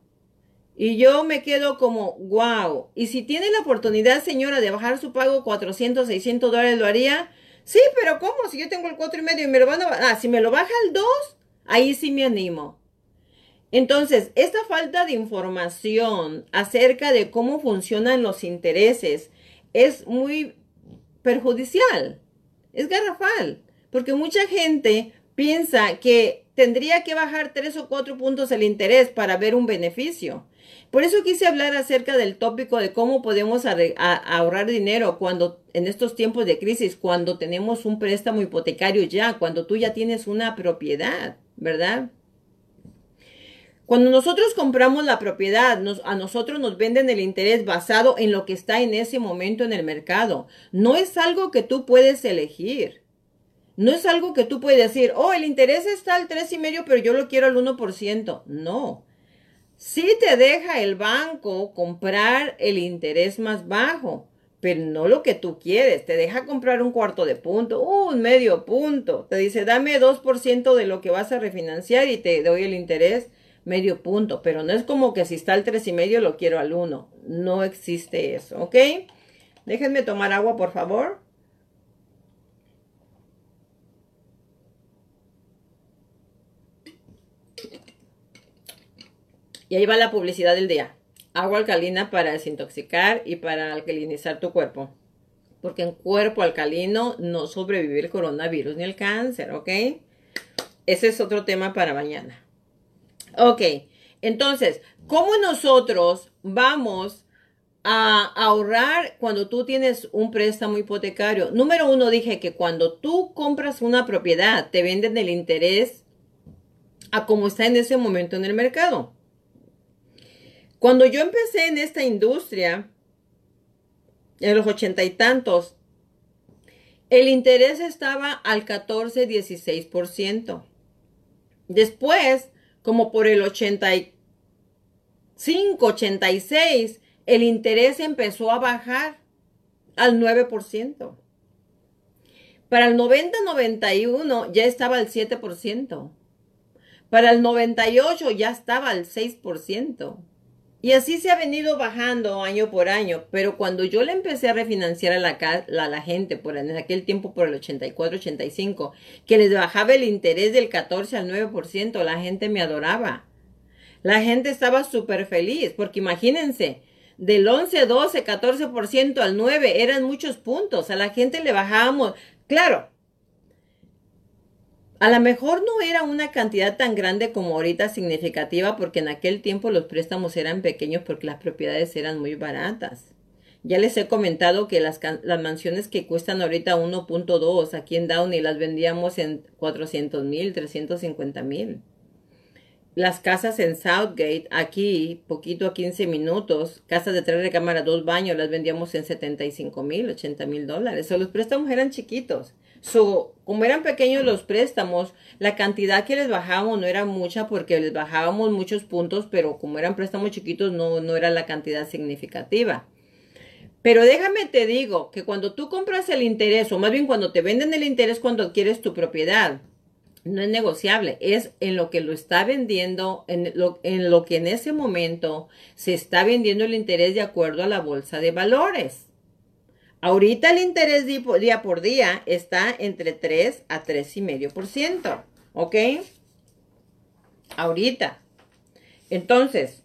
Y yo me quedo como, wow. Y si tiene la oportunidad, señora, de bajar su pago 400, 600 dólares, ¿lo haría? Sí, pero ¿cómo? Si yo tengo el cuatro y medio y me lo van a... Ah, si me lo baja al 2, ahí sí me animo. Entonces, esta falta de información acerca de cómo funcionan los intereses es muy perjudicial, es garrafal, porque mucha gente piensa que tendría que bajar tres o cuatro puntos el interés para ver un beneficio. Por eso quise hablar acerca del tópico de cómo podemos ahorrar dinero cuando en estos tiempos de crisis, cuando tenemos un préstamo hipotecario ya, cuando tú ya tienes una propiedad, ¿verdad? Cuando nosotros compramos la propiedad, a nosotros nos venden el interés basado en lo que está en ese momento en el mercado. No es algo que tú puedes elegir. No es algo que tú puedes decir, oh, el interés está al tres y medio, pero yo lo quiero al 1%. No. Sí te deja el banco comprar el interés más bajo, pero no lo que tú quieres. Te deja comprar un cuarto de punto, un medio punto. Te dice, dame 2% de lo que vas a refinanciar y te doy el interés medio punto, pero no es como que si está al tres y medio lo quiero al 1. No existe eso, ¿ok? Déjenme tomar agua, por favor. Y ahí va la publicidad del día. agua alcalina para desintoxicar y para alcalinizar tu cuerpo. Porque en cuerpo alcalino no sobrevive el coronavirus ni el cáncer, ¿ok? Ese es otro tema para mañana. Ok, entonces, ¿cómo nosotros vamos a ahorrar cuando tú tienes un préstamo hipotecario? Número uno, dije que cuando tú compras una propiedad, te venden el interés a como está en ese momento en el mercado. Cuando yo empecé en esta industria, en los ochenta y tantos, el interés estaba al 14-16%. Después, como por el 85, 86, el interés empezó a bajar al 9%. Para el 90-91 ya estaba al 7%. Para el 98 ya estaba al 6%. Y así se ha venido bajando año por año, pero cuando yo le empecé a refinanciar a la, la gente, por en aquel tiempo por el 84-85, que les bajaba el interés del 14 al 9%, la gente me adoraba. La gente estaba súper feliz, porque imagínense, del 11, 12, 14% al 9 eran muchos puntos. A la gente le bajábamos, claro, a lo mejor no era una cantidad tan grande como ahorita significativa porque en aquel tiempo los préstamos eran pequeños porque las propiedades eran muy baratas. Ya les he comentado que las, las mansiones que cuestan ahorita 1.2 aquí en Downey las vendíamos en 400 mil, 350 mil. Las casas en Southgate, aquí, poquito a 15 minutos, casas de tres recámaras, dos baños, las vendíamos en 75 mil, 80 mil dólares. O los préstamos eran chiquitos. So, como eran pequeños los préstamos, la cantidad que les bajábamos no era mucha porque les bajábamos muchos puntos, pero como eran préstamos chiquitos no, no era la cantidad significativa. Pero déjame te digo que cuando tú compras el interés, o más bien cuando te venden el interés cuando adquieres tu propiedad, no es negociable, es en lo que lo está vendiendo, en lo, en lo que en ese momento se está vendiendo el interés de acuerdo a la bolsa de valores. Ahorita el interés día por día está entre 3 a 3,5%. ¿Ok? Ahorita. Entonces,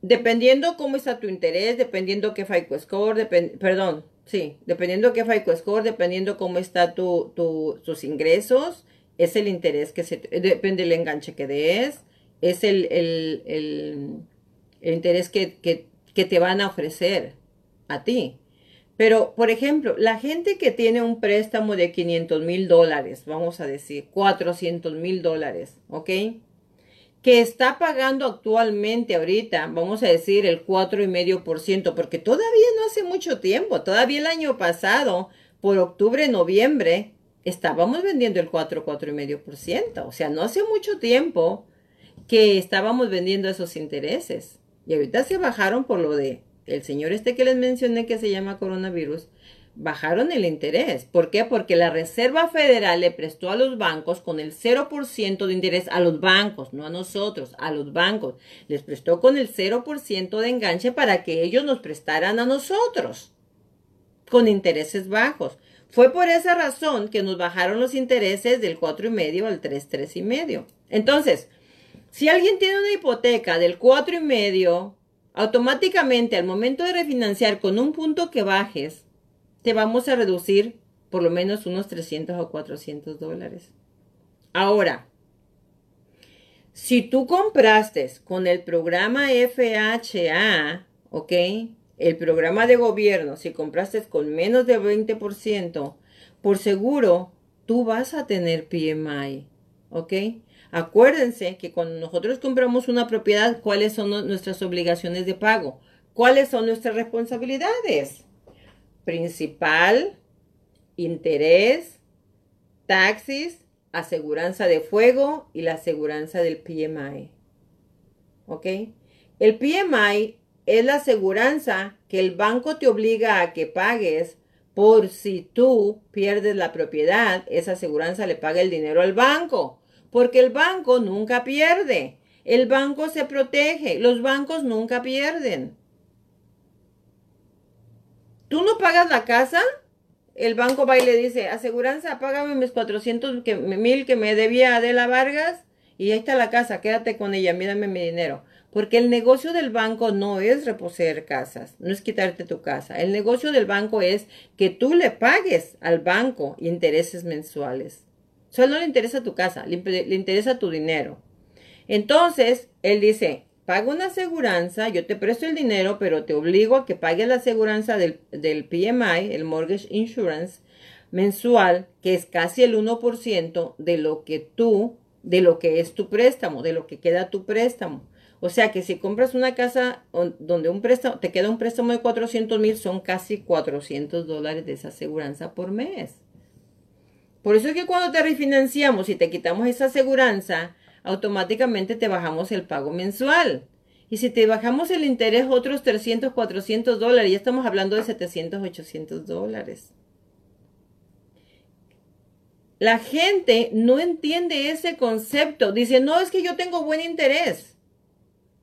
dependiendo cómo está tu interés, dependiendo qué FICO score, perdón, sí, dependiendo qué FICO score, dependiendo cómo está tu, tus ingresos, es el interés que se, depende del enganche que des, es el, el, el, interés que, que te van a ofrecer a ti. Pero, por ejemplo, la gente que tiene un préstamo de 500 mil dólares, vamos a decir, 400 mil dólares, ¿ok? Que está pagando actualmente ahorita, vamos a decir, el 4,5%, porque todavía no hace mucho tiempo, todavía el año pasado, por octubre, noviembre, estábamos vendiendo el 4, 4,5%. O sea, no hace mucho tiempo que estábamos vendiendo esos intereses. Y ahorita se bajaron por lo de el señor este que les mencioné que se llama coronavirus, bajaron el interés. ¿Por qué? Porque la Reserva Federal le prestó a los bancos con el 0% de interés a los bancos, no a nosotros, a los bancos. Les prestó con el 0% de enganche para que ellos nos prestaran a nosotros con intereses bajos. Fue por esa razón que nos bajaron los intereses del 4,5 al 3, 3,5. Entonces, si alguien tiene una hipoteca del 4,5 automáticamente al momento de refinanciar con un punto que bajes, te vamos a reducir por lo menos unos 300 o 400 dólares. Ahora, si tú compraste con el programa FHA, ¿ok? El programa de gobierno, si compraste con menos de 20%, por seguro, tú vas a tener PMI, ¿ok? Acuérdense que cuando nosotros compramos una propiedad, ¿cuáles son nuestras obligaciones de pago? ¿Cuáles son nuestras responsabilidades? Principal, interés, taxis, aseguranza de fuego y la aseguranza del PMI. ¿Ok? El PMI es la aseguranza que el banco te obliga a que pagues por si tú pierdes la propiedad, esa aseguranza le paga el dinero al banco porque el banco nunca pierde. El banco se protege, los bancos nunca pierden. ¿Tú no pagas la casa? El banco va y le dice, aseguranza, págame mis 400 mil que me debía Adela Vargas y ahí está la casa, quédate con ella, mírame mi dinero. Porque el negocio del banco no es reposeer casas, no es quitarte tu casa. El negocio del banco es que tú le pagues al banco intereses mensuales. Solo le interesa tu casa, le, le interesa tu dinero. Entonces, él dice, paga una aseguranza, yo te presto el dinero, pero te obligo a que pagues la aseguranza del, del PMI, el Mortgage Insurance, mensual, que es casi el 1% de lo que tú, de lo que es tu préstamo, de lo que queda tu préstamo. O sea que si compras una casa donde un préstamo, te queda un préstamo de 400 mil, son casi 400 dólares de esa aseguranza por mes. Por eso es que cuando te refinanciamos y te quitamos esa aseguranza, automáticamente te bajamos el pago mensual. Y si te bajamos el interés otros 300, 400 dólares, ya estamos hablando de 700, 800 dólares. La gente no entiende ese concepto. Dice, no, es que yo tengo buen interés.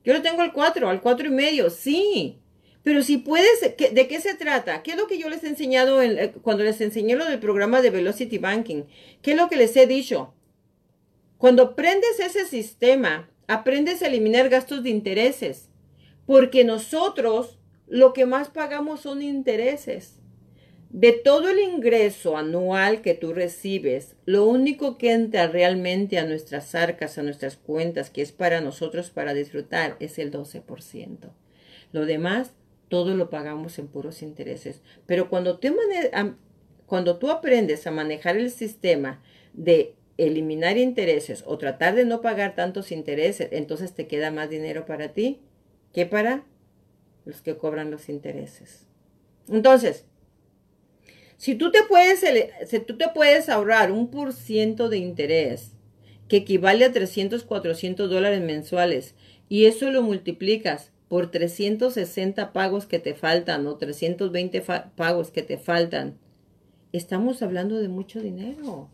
Yo lo tengo al 4, al cuatro y medio, sí. Pero si puedes, ¿de qué se trata? ¿Qué es lo que yo les he enseñado eh, cuando les enseñé lo del programa de Velocity Banking? ¿Qué es lo que les he dicho? Cuando aprendes ese sistema, aprendes a eliminar gastos de intereses. Porque nosotros lo que más pagamos son intereses. De todo el ingreso anual que tú recibes, lo único que entra realmente a nuestras arcas, a nuestras cuentas, que es para nosotros para disfrutar, es el 12%. Lo demás, todo lo pagamos en puros intereses. Pero cuando tú, cuando tú aprendes a manejar el sistema de eliminar intereses o tratar de no pagar tantos intereses, entonces te queda más dinero para ti que para los que cobran los intereses. Entonces, si tú te puedes, si tú te puedes ahorrar un por ciento de interés, que equivale a 300, 400 dólares mensuales, y eso lo multiplicas por 360 pagos que te faltan o 320 pagos que te faltan, estamos hablando de mucho dinero.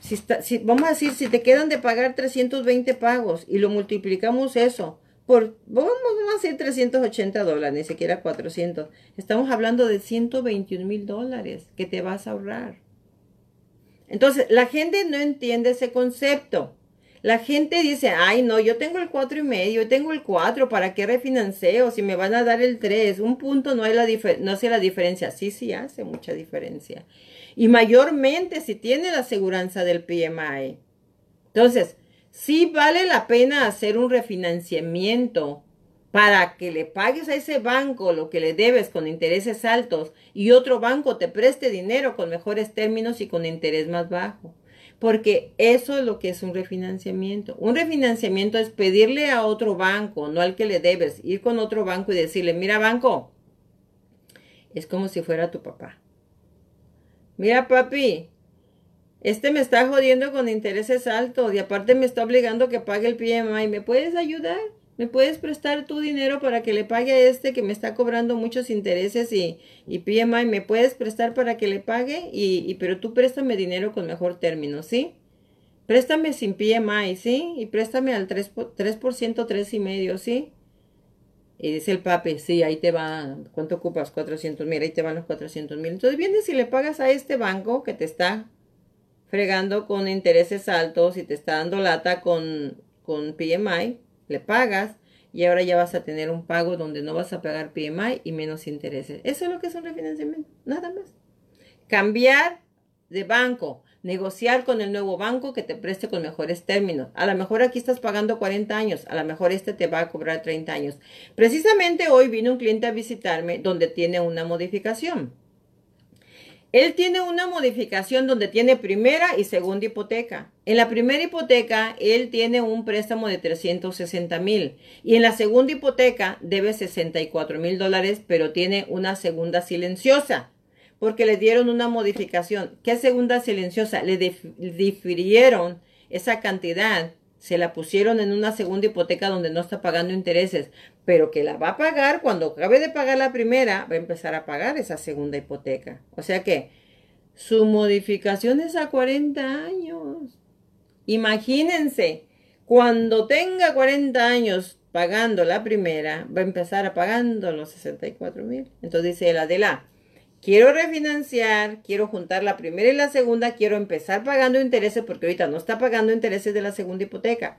Si, vamos a decir, si te quedan de pagar 320 pagos y lo multiplicamos eso por, vamos a decir 380 dólares, ni siquiera 400. Estamos hablando de 121 mil dólares que te vas a ahorrar. Entonces, la gente no entiende ese concepto. La gente dice, ay, no, yo tengo el cuatro y medio, yo tengo el 4, ¿para qué refinanceo? Si me van a dar el 3, un punto no, hay la no hace la diferencia. Sí, sí hace mucha diferencia. Y mayormente si tiene la aseguranza del PMI. Entonces, sí vale la pena hacer un refinanciamiento para que le pagues a ese banco lo que le debes con intereses altos y otro banco te preste dinero con mejores términos y con interés más bajo. Porque eso es lo que es un refinanciamiento. Un refinanciamiento es pedirle a otro banco, no al que le debes, ir con otro banco y decirle, mira banco, es como si fuera tu papá. Mira papi, este me está jodiendo con intereses altos y aparte me está obligando a que pague el PMI. ¿Me puedes ayudar? ¿Me puedes prestar tu dinero para que le pague a este que me está cobrando muchos intereses y, y PMI? ¿Me puedes prestar para que le pague? Y, y, pero tú préstame dinero con mejor término, ¿sí? Préstame sin PMI, ¿sí? Y préstame al 3%, 3%, y medio, ¿sí? Y dice el papi, sí, ahí te va, ¿cuánto ocupas? 400 mil, ahí te van los 400 mil. Entonces vienes y le pagas a este banco que te está fregando con intereses altos y te está dando lata con, con PMI, le pagas y ahora ya vas a tener un pago donde no vas a pagar PMI y menos intereses. Eso es lo que es un refinanciamiento, nada más. Cambiar de banco, negociar con el nuevo banco que te preste con mejores términos. A lo mejor aquí estás pagando 40 años, a lo mejor este te va a cobrar 30 años. Precisamente hoy vino un cliente a visitarme donde tiene una modificación. Él tiene una modificación donde tiene primera y segunda hipoteca. En la primera hipoteca, él tiene un préstamo de 360 mil. Y en la segunda hipoteca debe 64 mil dólares, pero tiene una segunda silenciosa. Porque le dieron una modificación. ¿Qué segunda silenciosa? Le difirieron esa cantidad se la pusieron en una segunda hipoteca donde no está pagando intereses, pero que la va a pagar cuando acabe de pagar la primera, va a empezar a pagar esa segunda hipoteca. O sea que su modificación es a 40 años. Imagínense, cuando tenga 40 años pagando la primera, va a empezar a pagando los 64 mil. Entonces dice el Adela, quiero refinanciar, quiero juntar la primera y la segunda, quiero empezar pagando intereses porque ahorita no está pagando intereses de la segunda hipoteca.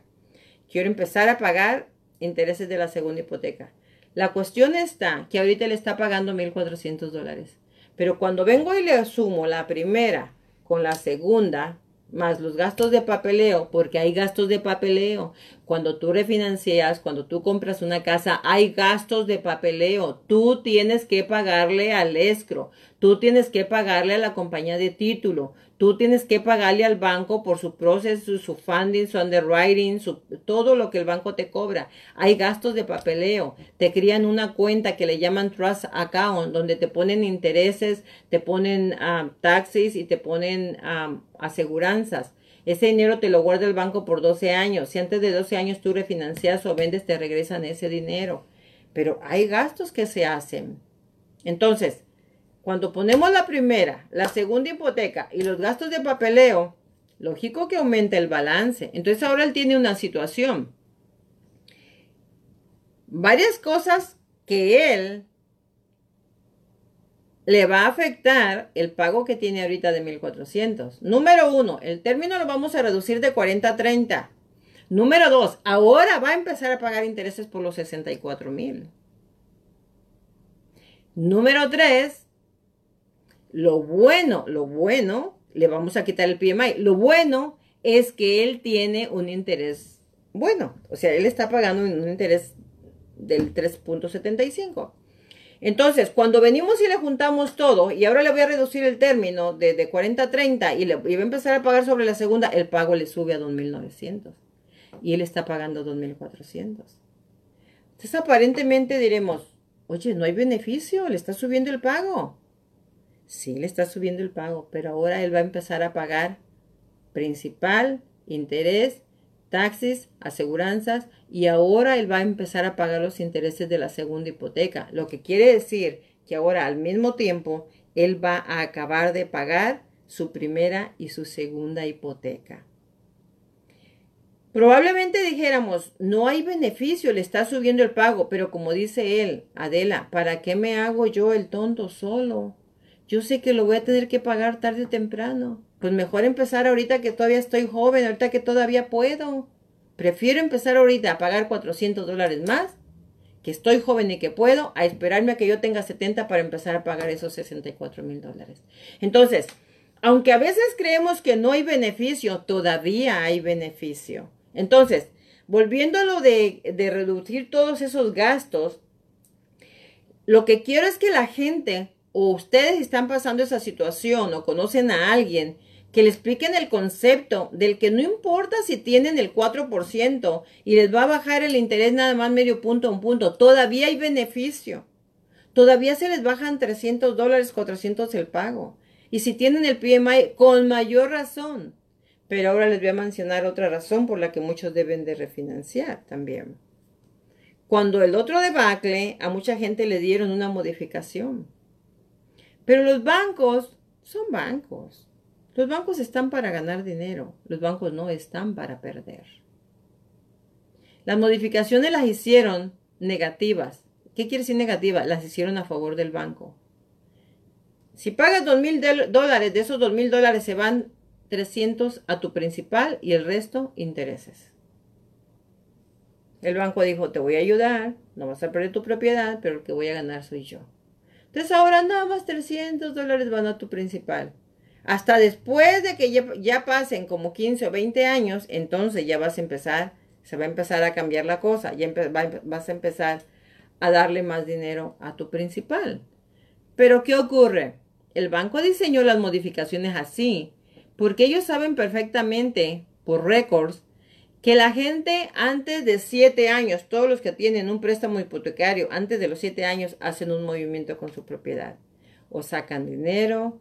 Quiero empezar a pagar intereses de la segunda hipoteca. La cuestión está que ahorita le está pagando 1.400 dólares. Pero cuando vengo y le asumo la primera con la segunda, más los gastos de papeleo, porque hay gastos de papeleo. Cuando tú refinancias, cuando tú compras una casa, hay gastos de papeleo. Tú tienes que pagarle al escro, tú tienes que pagarle a la compañía de título, tú tienes que pagarle al banco por su proceso, su funding, su underwriting, su, todo lo que el banco te cobra. Hay gastos de papeleo. Te crían una cuenta que le llaman trust account, donde te ponen intereses, te ponen um, taxis y te ponen um, aseguranzas. Ese dinero te lo guarda el banco por 12 años. Si antes de 12 años tú refinancias o vendes, te regresan ese dinero. Pero hay gastos que se hacen. Entonces, cuando ponemos la primera, la segunda hipoteca y los gastos de papeleo, lógico que aumenta el balance. Entonces ahora él tiene una situación. Varias cosas que él le va a afectar el pago que tiene ahorita de 1400. Número uno, el término lo vamos a reducir de 40 a 30. Número dos, ahora va a empezar a pagar intereses por los 64 mil. Número tres, lo bueno, lo bueno, le vamos a quitar el PMI. Lo bueno es que él tiene un interés bueno. O sea, él está pagando un interés del 3.75. Entonces, cuando venimos y le juntamos todo, y ahora le voy a reducir el término de, 40 a 30 y le y va a empezar a pagar sobre la segunda, el pago le sube a 2.900 y él está pagando 2.400. Entonces, aparentemente diremos, oye, no hay beneficio, le está subiendo el pago. Sí, le está subiendo el pago, pero ahora él va a empezar a pagar principal, interés, taxis, aseguranzas y ahora él va a empezar a pagar los intereses de la segunda hipoteca. Lo que quiere decir que ahora al mismo tiempo él va a acabar de pagar su primera y su segunda hipoteca. Probablemente dijéramos, no hay beneficio, le está subiendo el pago, pero como dice él, Adela, ¿para qué me hago yo el tonto solo? Yo sé que lo voy a tener que pagar tarde o temprano. Pues mejor empezar ahorita que todavía estoy joven, ahorita que todavía puedo. Prefiero empezar ahorita a pagar 400 dólares más, que estoy joven y que puedo, a esperarme a que yo tenga 70 para empezar a pagar esos 64 mil dólares. Entonces, aunque a veces creemos que no hay beneficio, todavía hay beneficio. Entonces, volviendo a lo de, de reducir todos esos gastos, lo que quiero es que la gente o ustedes están pasando esa situación o conocen a alguien que le expliquen el concepto del que no importa si tienen el 4% y les va a bajar el interés nada más medio punto un punto, todavía hay beneficio. Todavía se les bajan 300 dólares, 400 el pago. Y si tienen el PMI, con mayor razón. Pero ahora les voy a mencionar otra razón por la que muchos deben de refinanciar también. Cuando el otro debacle, a mucha gente le dieron una modificación pero los bancos son bancos. Los bancos están para ganar dinero. Los bancos no están para perder. Las modificaciones las hicieron negativas. ¿Qué quiere decir negativa? Las hicieron a favor del banco. Si pagas dos mil dólares, de esos dos mil dólares se van 300 a tu principal y el resto intereses. El banco dijo, te voy a ayudar, no vas a perder tu propiedad, pero el que voy a ganar soy yo. Entonces ahora nada más 300 dólares van a tu principal. Hasta después de que ya, pasen como 15 o 20 años, entonces ya vas a empezar, se va a empezar a cambiar la cosa, ya vas a empezar a darle más dinero a tu principal. Pero ¿qué ocurre? El banco diseñó las modificaciones así, porque ellos saben perfectamente, por récords, que la gente antes de siete años, todos los que tienen un préstamo hipotecario antes de los siete años hacen un movimiento con su propiedad. O sacan dinero,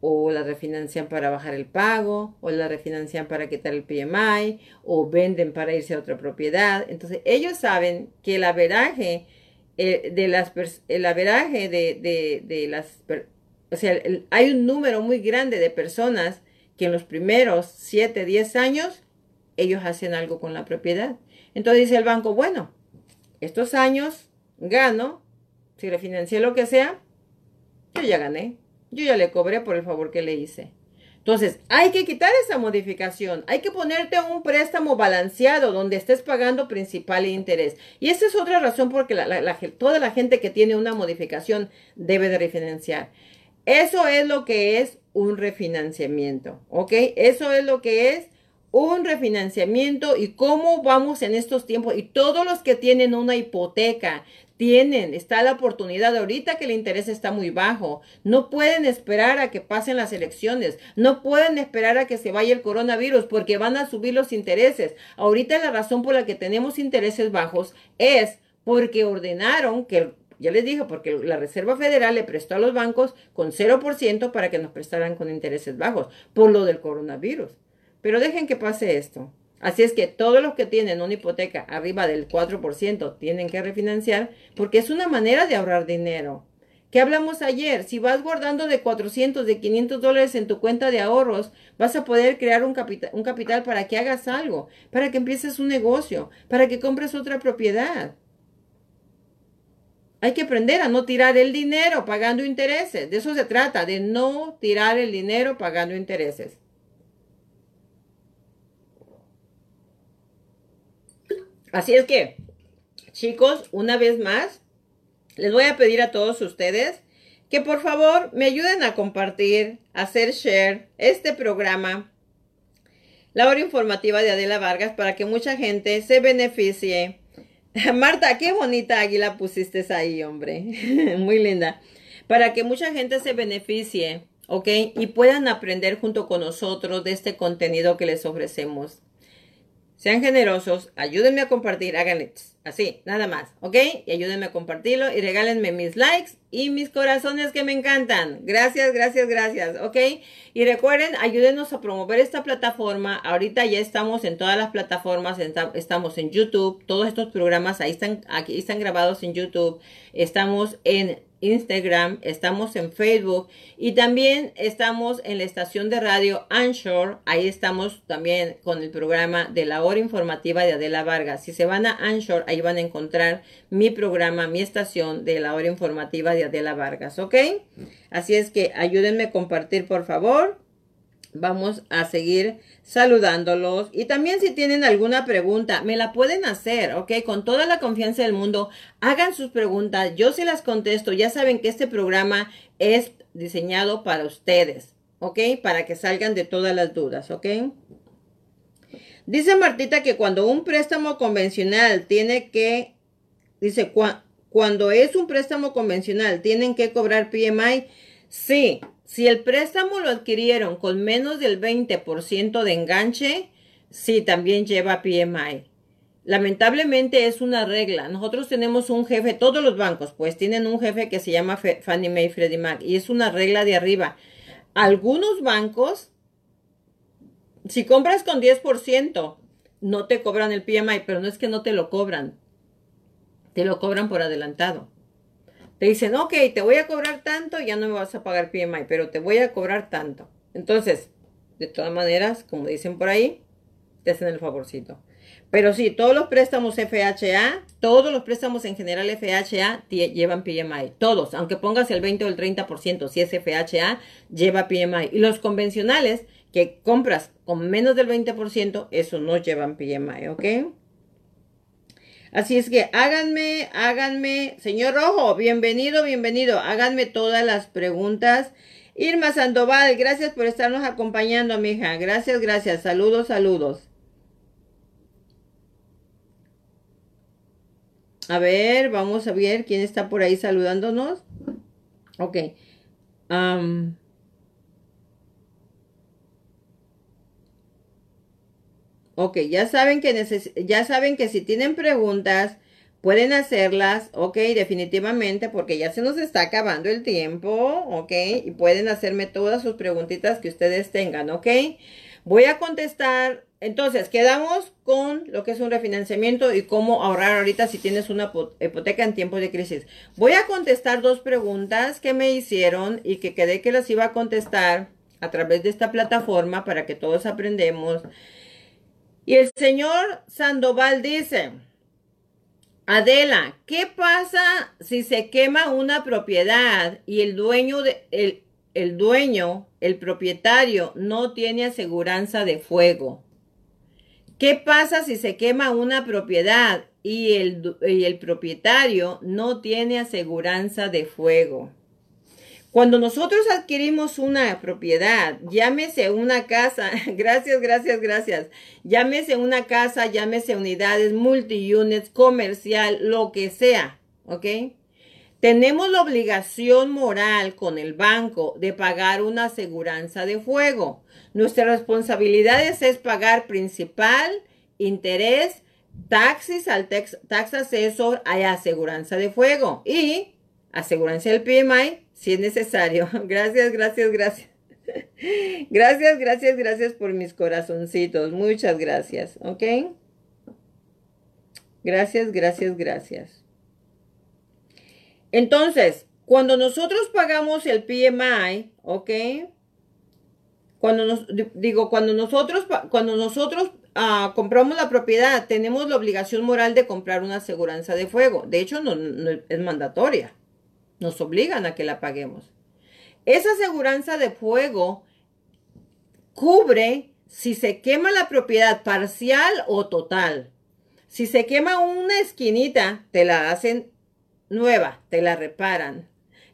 o la refinancian para bajar el pago, o la refinancian para quitar el PMI, o venden para irse a otra propiedad. Entonces ellos saben que el averaje eh, de las el averaje de, de, las o sea, hay un número muy grande de personas que en los primeros siete, diez años ellos hacen algo con la propiedad. Entonces dice el banco, bueno, estos años gano, si refinancié lo que sea, yo ya gané, yo ya le cobré por el favor que le hice. Entonces, hay que quitar esa modificación. Hay que ponerte un préstamo balanceado donde estés pagando principal e interés. Y esa es otra razón por la, toda la gente que tiene una modificación debe de refinanciar. Eso es lo que es un refinanciamiento, ¿ok? Eso es lo que es un refinanciamiento y cómo vamos en estos tiempos. Y todos los que tienen una hipoteca, tienen, está la oportunidad ahorita que el interés está muy bajo. No pueden esperar a que pasen las elecciones. No pueden esperar a que se vaya el coronavirus porque van a subir los intereses. Ahorita la razón por la que tenemos intereses bajos es porque ordenaron que ya les dije, porque la Reserva Federal le prestó a los bancos con 0% para que nos prestaran con intereses bajos por lo del coronavirus. Pero dejen que pase esto. Así es que todos los que tienen una hipoteca arriba del 4% tienen que refinanciar porque es una manera de ahorrar dinero. ¿Qué hablamos ayer? Si vas guardando de 400, de 500 dólares en tu cuenta de ahorros, vas a poder crear un capital, un capital para que hagas algo, para que empieces un negocio, para que compres otra propiedad. Hay que aprender a no tirar el dinero pagando intereses. De eso se trata, de no tirar el dinero pagando intereses. Así es que, chicos, una vez más, les voy a pedir a todos ustedes que por favor me ayuden a compartir, a hacer share este programa, la hora informativa de Adela Vargas, para que mucha gente se beneficie. <laughs> Marta, qué bonita águila pusiste ahí, hombre. <laughs> Muy linda. Para que mucha gente se beneficie, ¿ok? Y puedan aprender junto con nosotros de este contenido que les ofrecemos. Sean generosos, ayúdenme a compartir, háganle así, nada más, ¿ok? Y ayúdenme a compartirlo y regálenme mis likes y mis corazones que me encantan. Gracias, gracias, gracias, ¿ok? Y recuerden, ayúdenos a promover esta plataforma. Ahorita ya estamos en todas las plataformas, estamos en YouTube, todos estos programas ahí están, aquí están grabados en YouTube. Estamos en Instagram, estamos en Facebook y también estamos en la estación de radio Anshore. Ahí estamos también con el programa de la hora informativa de Adela Vargas. Si se van a Anshore, ahí van a encontrar mi programa, mi estación de la hora informativa de Adela Vargas, ¿ok? Así es que ayúdenme a compartir, por favor. Vamos a seguir saludándolos. Y también si tienen alguna pregunta, me la pueden hacer, ¿ok? Con toda la confianza del mundo, hagan sus preguntas. Yo se las contesto. Ya saben que este programa es diseñado para ustedes, ¿ok? Para que salgan de todas las dudas, ¿ok? Dice Martita que cuando un préstamo convencional tiene que, dice, cuando es un préstamo convencional, tienen que cobrar PMI. Sí, si el préstamo lo adquirieron con menos del 20% de enganche, sí, también lleva PMI. Lamentablemente es una regla. Nosotros tenemos un jefe, todos los bancos, pues tienen un jefe que se llama Fannie Mae Freddie Mac y es una regla de arriba. Algunos bancos, si compras con 10%, no te cobran el PMI, pero no es que no te lo cobran, te lo cobran por adelantado. Te dicen, ok, te voy a cobrar tanto, ya no me vas a pagar PMI, pero te voy a cobrar tanto. Entonces, de todas maneras, como dicen por ahí, te hacen el favorcito. Pero sí, todos los préstamos FHA, todos los préstamos en general FHA llevan PMI. Todos, aunque pongas el 20 o el 30%, si es FHA, lleva PMI. Y los convencionales que compras con menos del 20%, eso no llevan PMI, ¿ok? Así es que háganme, háganme, señor Rojo, bienvenido, bienvenido, háganme todas las preguntas. Irma Sandoval, gracias por estarnos acompañando, mija. Gracias, gracias. Saludos, saludos. A ver, vamos a ver quién está por ahí saludándonos. Ok. Ok, ya saben que ya saben que si tienen preguntas, pueden hacerlas, ok, definitivamente, porque ya se nos está acabando el tiempo, ok, y pueden hacerme todas sus preguntitas que ustedes tengan, ok. Voy a contestar, entonces, quedamos con lo que es un refinanciamiento y cómo ahorrar ahorita si tienes una hipoteca en tiempos de crisis. Voy a contestar dos preguntas que me hicieron y que quedé que las iba a contestar a través de esta plataforma para que todos aprendemos. Y el señor Sandoval dice, Adela, ¿qué pasa si se quema una propiedad y el dueño el, el dueño, el propietario, no tiene aseguranza de fuego. ¿Qué pasa si se quema una propiedad y el, y el propietario no tiene aseguranza de fuego? Cuando nosotros adquirimos una propiedad, llámese una casa, <laughs> gracias, gracias, gracias, llámese una casa, llámese unidades, multi-units, comercial, lo que sea, ¿ok? Tenemos la obligación moral con el banco de pagar una aseguranza de fuego. Nuestra responsabilidad es pagar principal, interés, taxis al tax, asesor, hay aseguranza de fuego y aseguranza del PMI si es necesario. <laughs> Gracias, gracias, gracias. Gracias, gracias, gracias por mis corazoncitos. Muchas gracias, ¿ok? Gracias, gracias, gracias. Entonces, cuando nosotros pagamos el PMI, ¿ok? Cuando nos, digo, cuando nosotros, cuando nosotros ah, compramos la propiedad, tenemos la obligación moral de comprar una aseguranza de fuego. De hecho, no, es mandatoria. Nos obligan a que la paguemos. Esa aseguranza de fuego cubre si se quema la propiedad parcial o total. Si se quema una esquinita, te la hacen nueva, te la reparan.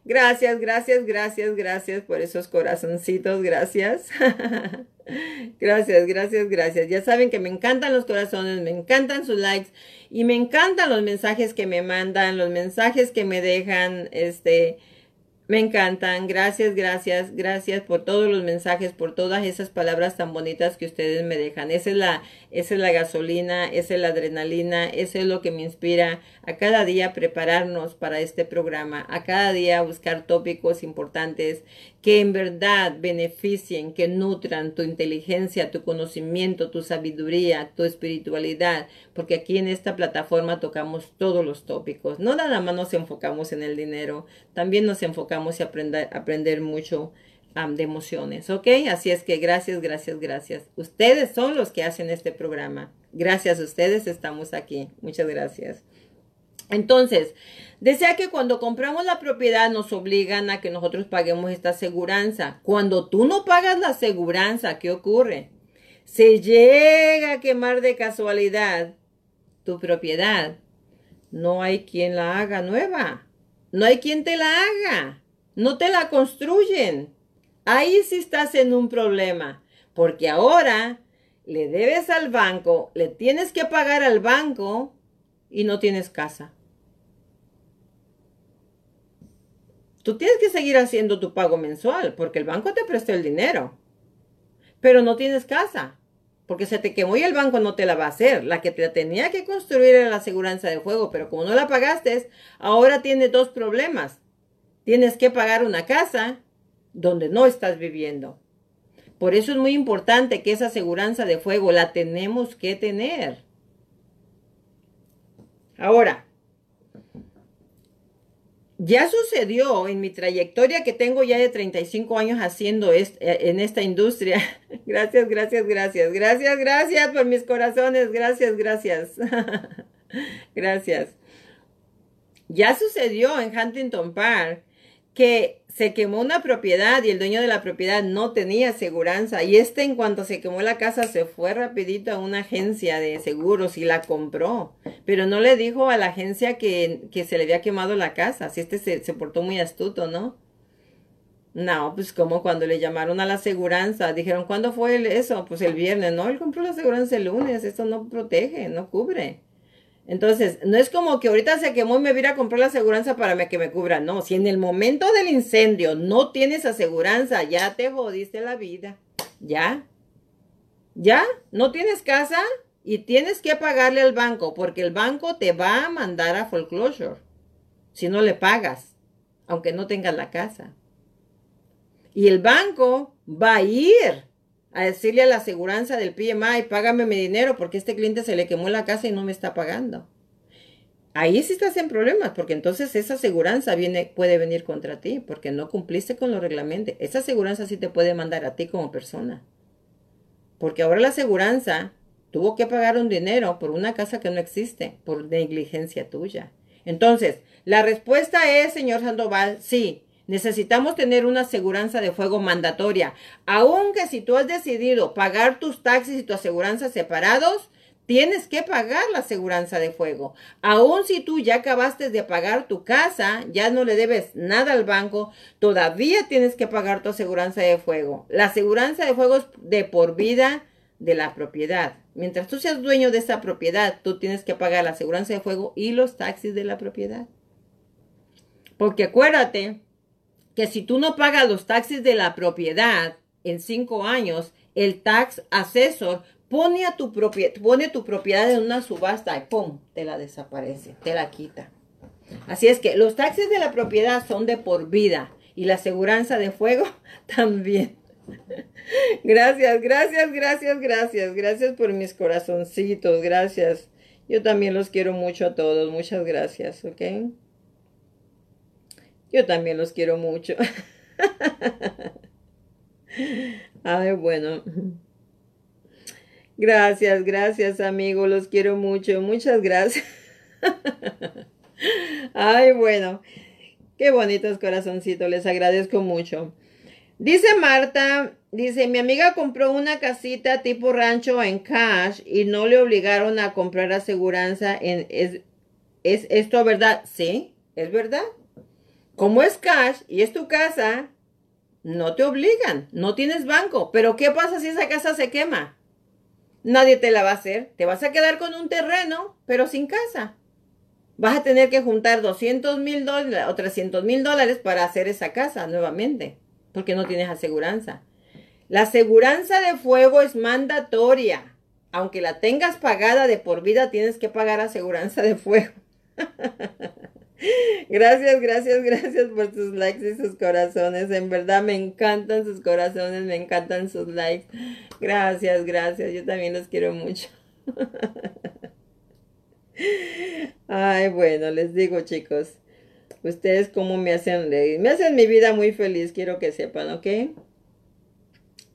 Gracias, gracias, gracias, gracias por esos corazoncitos, gracias. <laughs> gracias, gracias, gracias. Ya saben que me encantan los corazones, me encantan sus likes y me encantan los mensajes que me mandan, los mensajes que me dejan, este, me encantan. Gracias, gracias, gracias por todos los mensajes, por todas esas palabras tan bonitas que ustedes me dejan. Esa es la, esa es la gasolina, esa es la adrenalina, eso es lo que me inspira a cada día prepararnos para este programa, a cada día buscar tópicos importantes que en verdad beneficien, que nutran tu inteligencia, tu conocimiento, tu sabiduría, tu espiritualidad, porque aquí en esta plataforma tocamos todos los tópicos. No nada más nos enfocamos en el dinero, también nos enfocamos en aprender, mucho de emociones, ¿ok? Así es que gracias, gracias, gracias. Ustedes son los que hacen este programa. Gracias a ustedes estamos aquí. Muchas gracias. Entonces, desea que cuando compramos la propiedad nos obligan a que nosotros paguemos esta aseguranza. Cuando tú no pagas la aseguranza, ¿qué ocurre? Se llega a quemar de casualidad tu propiedad. No hay quien la haga nueva. No hay quien te la haga. No te la construyen. Ahí sí estás en un problema. Porque ahora le debes al banco, le tienes que pagar al banco y no tienes casa. Tú tienes que seguir haciendo tu pago mensual porque el banco te prestó el dinero. Pero no tienes casa. Porque se te quemó y el banco no te la va a hacer. La que te tenía que construir era la aseguranza de fuego, pero como no la pagaste, ahora tienes dos problemas. Tienes que pagar una casa donde no estás viviendo. Por eso es muy importante que esa aseguranza de fuego la tenemos que tener. Ahora, ya sucedió en mi trayectoria que tengo ya de 35 años haciendo eh, en esta industria. <laughs> Gracias, gracias, gracias. Gracias, gracias por mis corazones. Gracias, gracias. <laughs> gracias. Ya sucedió en Huntington Park que se quemó una propiedad y el dueño de la propiedad no tenía aseguranza y este en cuanto se quemó la casa se fue rapidito a una agencia de seguros y la compró, pero no le dijo a la agencia que, se le había quemado la casa, si este se, se portó muy astuto, ¿no? No, pues como cuando le llamaron a la aseguranza, dijeron, ¿cuándo fue eso? Pues el viernes, no, él compró la aseguranza el lunes, esto no protege, no cubre. Entonces, no es como que ahorita se quemó y me voy a comprar la aseguranza para que me cubra. No, si en el momento del incendio no tienes aseguranza, ya te jodiste la vida. Ya. Ya, no tienes casa y tienes que pagarle al banco porque el banco te va a mandar a foreclosure si no le pagas, aunque no tengas la casa. Y el banco va a ir a decirle a la aseguranza del PMI, págame mi dinero porque este cliente se le quemó la casa y no me está pagando. Ahí sí estás en problemas, porque entonces esa aseguranza viene, puede venir contra ti, porque no cumpliste con los reglamentos. Esa aseguranza sí te puede mandar a ti como persona. Porque ahora la aseguranza tuvo que pagar un dinero por una casa que no existe, por negligencia tuya. Entonces, la respuesta es, señor Sandoval, sí, Necesitamos tener una aseguranza de fuego mandatoria. Aunque si tú has decidido pagar tus taxis y tu aseguranza separados, tienes que pagar la aseguranza de fuego. Aun si tú ya acabaste de pagar tu casa, ya no le debes nada al banco, todavía tienes que pagar tu aseguranza de fuego. La aseguranza de fuego es de por vida de la propiedad. Mientras tú seas dueño de esa propiedad, tú tienes que pagar la aseguranza de fuego y los taxis de la propiedad. Porque acuérdate que si tú no pagas los taxis de la propiedad en cinco años, el tax assessor pone, a tu, propiedad, pone tu propiedad en una subasta y ¡pum! te la desaparece, te la quita. Así es que los taxis de la propiedad son de por vida y la aseguranza de fuego <laughs> también. Gracias, gracias, gracias, gracias. Gracias por mis corazoncitos, gracias. Yo también los quiero mucho a todos. Muchas gracias, ¿ok? Yo también los quiero mucho. <laughs> Ay, bueno. Gracias, gracias, amigo. Los quiero mucho. Muchas gracias. <laughs> Ay, bueno. Qué bonitos corazoncitos. Les agradezco mucho. Dice Marta, dice, mi amiga compró una casita tipo rancho en cash y no le obligaron a comprar aseguranza en... ¿Es, es esto verdad? Sí, es verdad. Como es cash y es tu casa, no te obligan, no tienes banco. Pero ¿qué pasa si esa casa se quema? Nadie te la va a hacer. Te vas a quedar con un terreno, pero sin casa. Vas a tener que juntar 200 mil dólares o 300 mil dólares para hacer esa casa nuevamente, porque no tienes aseguranza. La aseguranza de fuego es mandatoria. Aunque la tengas pagada de por vida, tienes que pagar aseguranza de fuego. <laughs> Gracias, gracias, gracias por sus likes y sus corazones. En verdad me encantan sus corazones, me encantan sus likes. Gracias, gracias. Yo también los quiero mucho. Ay, bueno, les digo chicos, ustedes como me hacen me hacen mi vida muy feliz, quiero que sepan, ¿ok?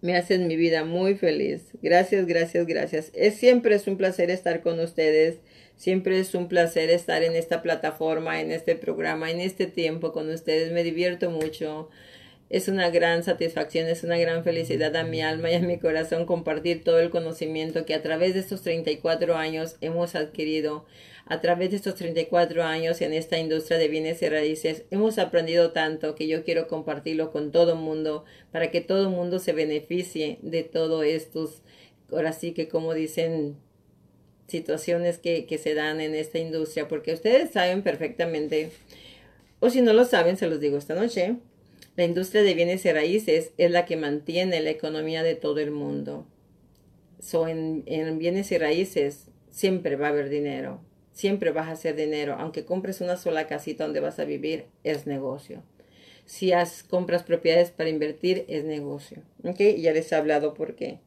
Me hacen mi vida muy feliz. Gracias, gracias, gracias. Es siempre es un placer estar con ustedes. Siempre es un placer estar en esta plataforma, en este programa, en este tiempo con ustedes. Me divierto mucho. Es una gran satisfacción, es una gran felicidad a mi alma y a mi corazón compartir todo el conocimiento que a través de estos 34 años hemos adquirido. A través de estos 34 años en esta industria de bienes y raíces hemos aprendido tanto que yo quiero compartirlo con todo el mundo para que todo el mundo se beneficie de todos estos, ahora sí que como dicen, situaciones que, que se dan en esta industria, porque ustedes saben perfectamente, o si no lo saben, se los digo esta noche, la industria de bienes y raíces es la que mantiene la economía de todo el mundo. So, en, en bienes y raíces siempre va a haber dinero, siempre vas a hacer dinero, aunque compres una sola casita donde vas a vivir, es negocio. Si has, compras propiedades para invertir, es negocio. ¿Ok? Ya les he hablado por qué.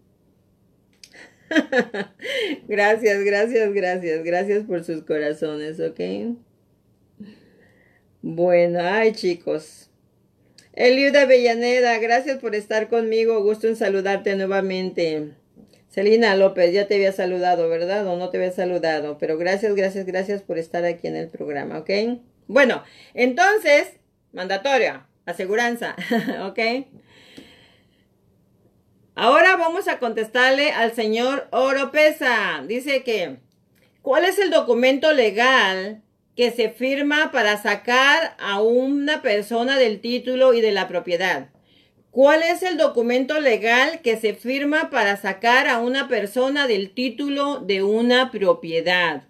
<laughs> gracias, gracias, gracias. Gracias por sus corazones, ¿ok? Bueno, ay chicos. Eliuda Bellaneda, gracias por estar conmigo. Gusto en saludarte nuevamente. Celina López, ya te había saludado, ¿verdad? O no te había saludado. Pero gracias, gracias, gracias por estar aquí en el programa, ¿ok? Bueno, entonces, mandatoria, aseguranza, <laughs> ¿ok? Ahora vamos a contestarle al señor Oropesa. Dice que, ¿cuál es el documento legal que se firma para sacar a una persona del título y de la propiedad? ¿Cuál es el documento legal que se firma para sacar a una persona del título de una propiedad?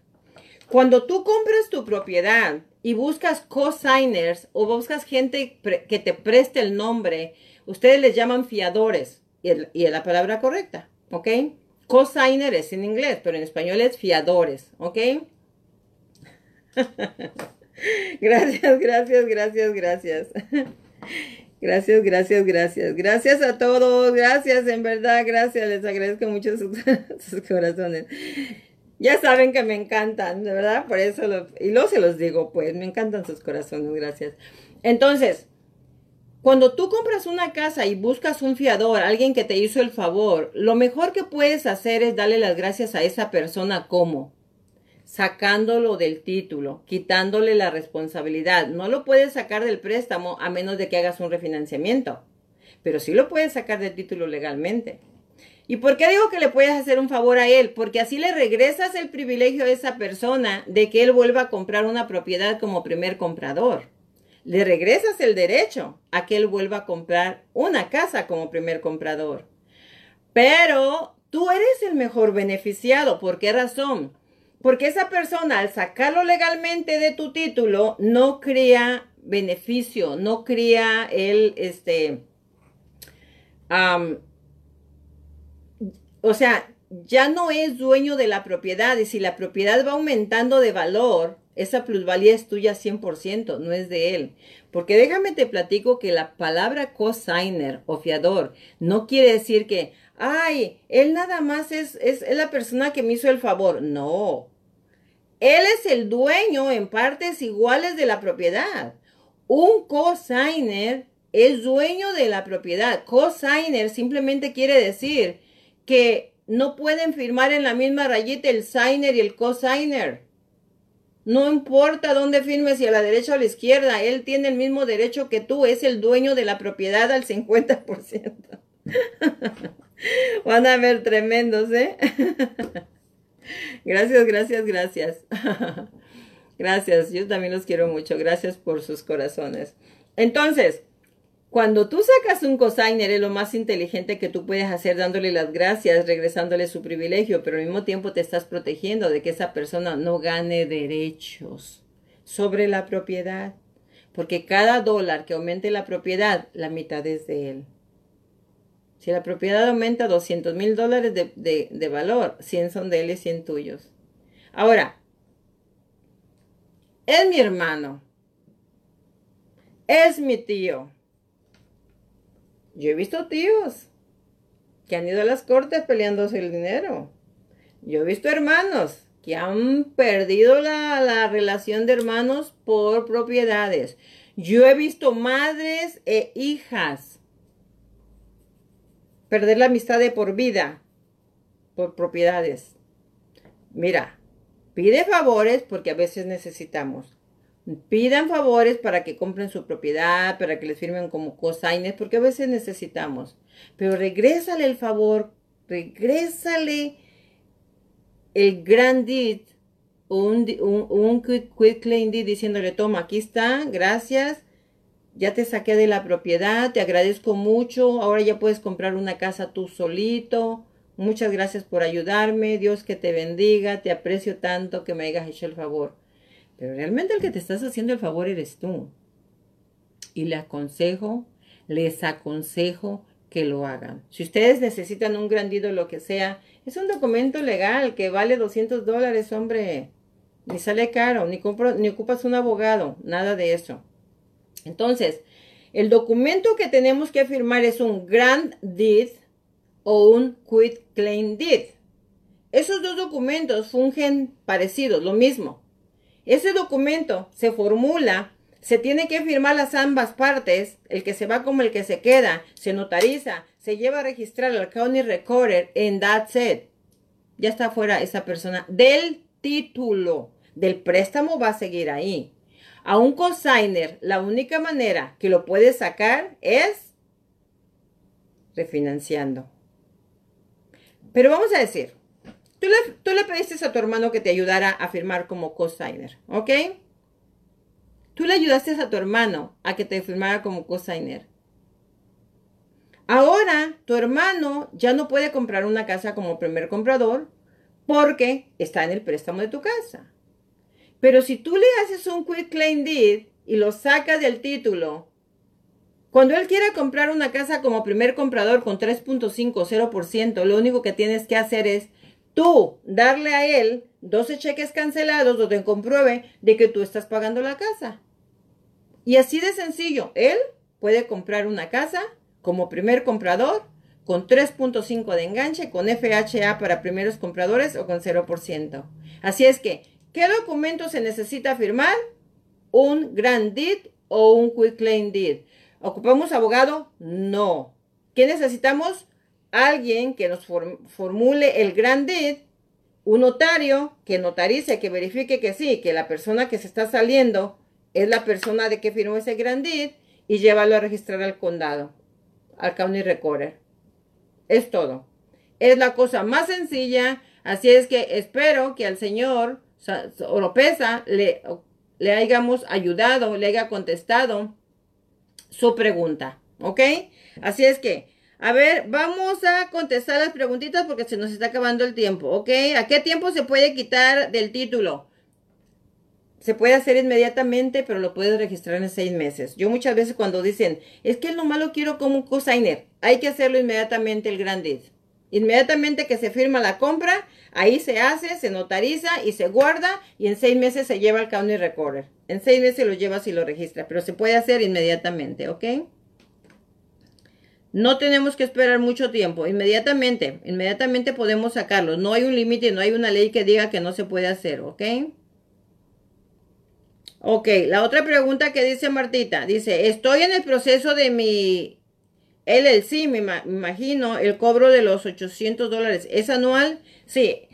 Cuando tú compras tu propiedad y buscas co-signers o buscas gente que te preste el nombre, ustedes les llaman fiadores y, es la palabra correcta, ¿ok? Cosigner es en inglés, pero en español es fiadores, ¿ok? <laughs> gracias, gracias, gracias, gracias. Gracias, gracias, gracias. Gracias a todos. Gracias, en verdad, gracias. Les agradezco mucho sus, <laughs> corazones. Ya saben que me encantan, verdad, por eso lo, y luego se los digo, pues, me encantan sus corazones, gracias. Entonces, cuando tú compras una casa y buscas un fiador, alguien que te hizo el favor, lo mejor que puedes hacer es darle las gracias a esa persona como sacándolo del título, quitándole la responsabilidad. No lo puedes sacar del préstamo a menos de que hagas un refinanciamiento, pero sí lo puedes sacar del título legalmente. ¿Y por qué digo que le puedes hacer un favor a él? Porque así le regresas el privilegio a esa persona de que él vuelva a comprar una propiedad como primer comprador. Le regresas el derecho a que él vuelva a comprar una casa como primer comprador. Pero tú eres el mejor beneficiado. ¿Por qué razón? Porque esa persona al sacarlo legalmente de tu título no crea beneficio, no crea el, este, o sea, ya no es dueño de la propiedad y si la propiedad va aumentando de valor, esa plusvalía es tuya 100%, no es de él. Porque déjame te platico que la palabra cosigner o fiador no quiere decir que, ay, él nada más es, es, es la persona que me hizo el favor. No. Él es el dueño en partes iguales de la propiedad. Un cosigner es dueño de la propiedad. Cosigner simplemente quiere decir que no pueden firmar en la misma rayita el signer y el cosigner. No importa dónde firmes, si a la derecha o a la izquierda, él tiene el mismo derecho que tú, es el dueño de la propiedad al 50%. <laughs> Van a ver tremendos, ¿eh? <laughs> gracias, gracias, gracias. <laughs> gracias, yo también los quiero mucho. Gracias por sus corazones. Entonces, cuando tú sacas un cosigner es lo más inteligente que tú puedes hacer dándole las gracias, regresándole su privilegio, pero al mismo tiempo te estás protegiendo de que esa persona no gane derechos sobre la propiedad. Porque cada dólar que aumente la propiedad, la mitad es de él. Si la propiedad aumenta 200 mil dólares de, valor, 100 son de él y 100 tuyos. Ahora, es mi hermano. Es mi tío yo he visto tíos que han ido a las cortes peleándose el dinero. Yo he visto hermanos que han perdido la, la, relación de hermanos por propiedades. Yo he visto madres e hijas perder la amistad de por vida por propiedades. Mira, pide favores porque a veces necesitamos pidan favores para que compren su propiedad, para que les firmen como cosignes, porque a veces necesitamos. Pero regrésale el favor, regrésale el grand deed o un, un, quick, claim deed diciéndole, toma, aquí está, gracias, ya te saqué de la propiedad, te agradezco mucho, ahora ya puedes comprar una casa tú solito. Muchas gracias por ayudarme, Dios que te bendiga, te aprecio tanto que me hayas hecho el favor. Pero realmente el que te estás haciendo el favor eres tú. Y le aconsejo, les aconsejo que lo hagan. Si ustedes necesitan un grandido, lo que sea, es un documento legal que vale 200 dólares, hombre. Ni sale caro, ni, compro, ni ocupas un abogado, nada de eso. Entonces, el documento que tenemos que firmar es un Grand Deed o un Quit Claim Deed. Esos dos documentos fungen parecidos, lo mismo. Ese documento se formula, se tiene que firmar las ambas partes, el que se va como el que se queda, se notariza, se lleva a registrar al county recorder en that set. Ya está fuera esa persona del título del préstamo va a seguir ahí. A un consigner, la única manera que lo puede sacar es refinanciando. Pero vamos a decir, Tú le, pediste a tu hermano que te ayudara a firmar como cosigner, ¿ok? Tú le ayudaste a tu hermano a que te firmara como cosigner. Ahora tu hermano ya no puede comprar una casa como primer comprador porque está en el préstamo de tu casa. Pero si tú le haces un quick claim deed y lo sacas del título, cuando él quiera comprar una casa como primer comprador con 3.50%, lo único que tienes que hacer es tú darle a él 12 cheques cancelados donde compruebe de que tú estás pagando la casa. Y así de sencillo, él puede comprar una casa como primer comprador con 3.5 de enganche, con FHA para primeros compradores o con 0%. Así es que, ¿qué documento se necesita firmar? ¿Un Grand Deed o un Quick Claim Deed? ¿Ocupamos abogado? No. ¿Qué necesitamos? Alguien que nos formule el gran deed un notario que notarice, que verifique que sí, que la persona que se está saliendo es la persona de que firmó ese grandid y llévalo a registrar al condado, al county recorder. Es todo. Es la cosa más sencilla, así es que espero que al señor Oropesa le, le hayamos ayudado, le haya contestado su pregunta, ¿ok? Así es que a ver, vamos a contestar las preguntitas porque se nos está acabando el tiempo, ¿ok? ¿A qué tiempo se puede quitar del título? Se puede hacer inmediatamente, pero lo puedes registrar en seis meses. Yo muchas veces cuando dicen, es que nomás lo quiero como un cosigner, hay que hacerlo inmediatamente el grandid. Inmediatamente que se firma la compra, ahí se hace, se notariza y se guarda y en seis meses se lleva al county recorder. En seis meses lo llevas y lo registra, pero se puede hacer inmediatamente, ¿ok? No tenemos que esperar mucho tiempo. Inmediatamente, inmediatamente podemos sacarlo. No hay un límite, no hay una ley que diga que no se puede hacer, ¿ok? Ok, la otra pregunta que dice Martita, dice, estoy en el proceso de mi LLC, me imagino, el cobro de los 800 dólares. ¿Es anual? Sí.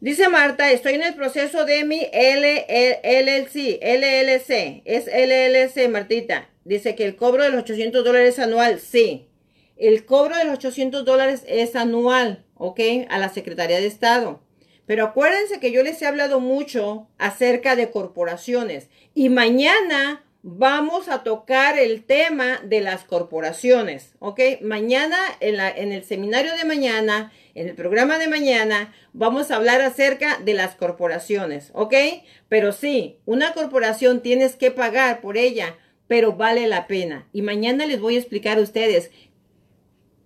Dice Marta, estoy en el proceso de mi LLC, LLC, es LLC, Martita. Dice que el cobro de los 800 dólares es anual. Sí, el cobro de los 800 dólares es anual, ¿ok? A la Secretaría de Estado. Pero acuérdense que yo les he hablado mucho acerca de corporaciones y mañana vamos a tocar el tema de las corporaciones, ¿ok? Mañana, en, la, en el seminario de mañana, en el programa de mañana, vamos a hablar acerca de las corporaciones, ¿ok? Pero sí, una corporación tienes que pagar por ella pero vale la pena. Y mañana les voy a explicar a ustedes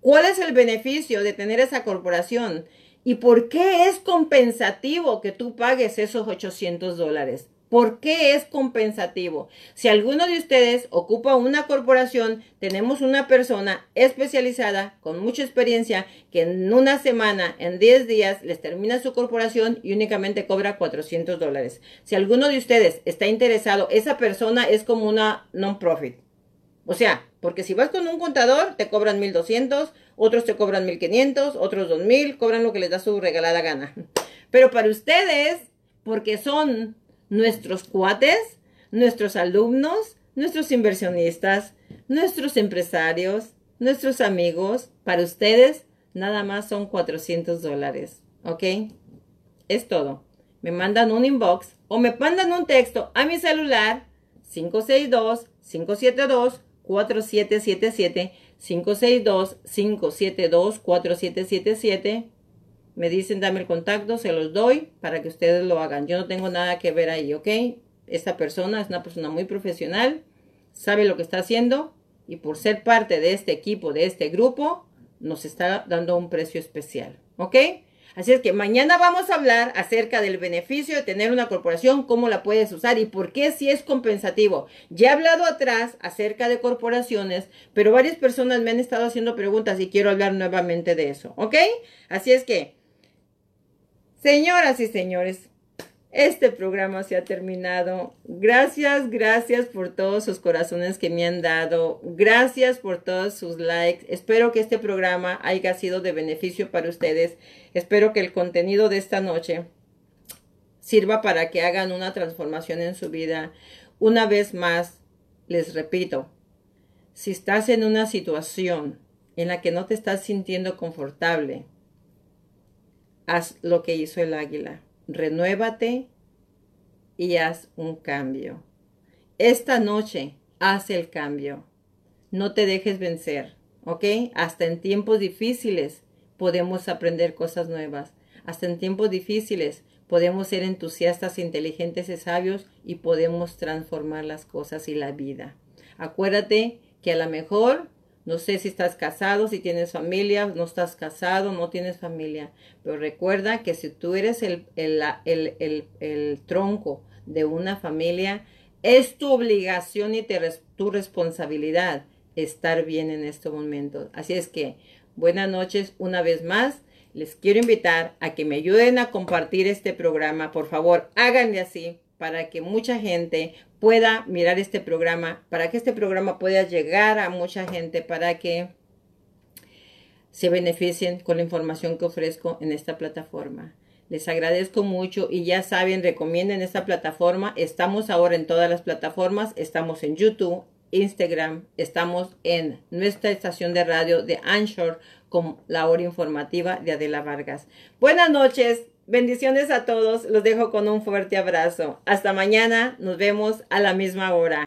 cuál es el beneficio de tener esa corporación y por qué es compensativo que tú pagues esos 800 dólares. ¿Por qué es compensativo? Si alguno de ustedes ocupa una corporación, tenemos una persona especializada con mucha experiencia que en una semana, en 10 días, les termina su corporación y únicamente cobra 400 dólares. Si alguno de ustedes está interesado, esa persona es como una non-profit. O sea, porque si vas con un contador, te cobran 1200, otros te cobran 1500, otros 2000, cobran lo que les da su regalada gana. Pero para ustedes, porque son nuestros cuates, nuestros alumnos, nuestros inversionistas, nuestros empresarios, nuestros amigos, para ustedes nada más son 400 dólares, ¿ok? Es todo. Me mandan un inbox o me mandan un texto a mi celular 562-572-4777, 562-572-4777 me dicen, dame el contacto, se los doy para que ustedes lo hagan. Yo no tengo nada que ver ahí, ¿ok? Esta persona es una persona muy profesional, sabe lo que está haciendo y por ser parte de este equipo, de este grupo, nos está dando un precio especial, ¿ok? Así es que mañana vamos a hablar acerca del beneficio de tener una corporación, cómo la puedes usar y por qué si es compensativo. Ya he hablado atrás acerca de corporaciones, pero varias personas me han estado haciendo preguntas y quiero hablar nuevamente de eso, ¿ok? Así es que Señoras y señores, este programa se ha terminado. Gracias, gracias por todos sus corazones que me han dado. Gracias por todos sus likes. Espero que este programa haya sido de beneficio para ustedes. Espero que el contenido de esta noche sirva para que hagan una transformación en su vida. Una vez más, les repito, si estás en una situación en la que no te estás sintiendo confortable, haz lo que hizo el águila. Renuévate y haz un cambio. Esta noche haz el cambio. No te dejes vencer, ¿ok? Hasta en tiempos difíciles podemos aprender cosas nuevas. Hasta en tiempos difíciles podemos ser entusiastas, inteligentes y sabios y podemos transformar las cosas y la vida. Acuérdate que a lo mejor no sé si estás casado, si tienes familia, no estás casado, no tienes familia. Pero recuerda que si tú eres el, el, tronco de una familia, es tu obligación y tu responsabilidad estar bien en este momento. Así es que buenas noches una vez más. Les quiero invitar a que me ayuden a compartir este programa. Por favor, háganle así para que mucha gente pueda mirar este programa, para que este programa pueda llegar a mucha gente, para que se beneficien con la información que ofrezco en esta plataforma. Les agradezco mucho y ya saben, recomienden esta plataforma. Estamos ahora en todas las plataformas. Estamos en YouTube, Instagram, estamos en nuestra estación de radio de Anchor con la hora informativa de Adela Vargas. Buenas noches, bendiciones a todos, los dejo con un fuerte abrazo. Hasta mañana, nos vemos a la misma hora.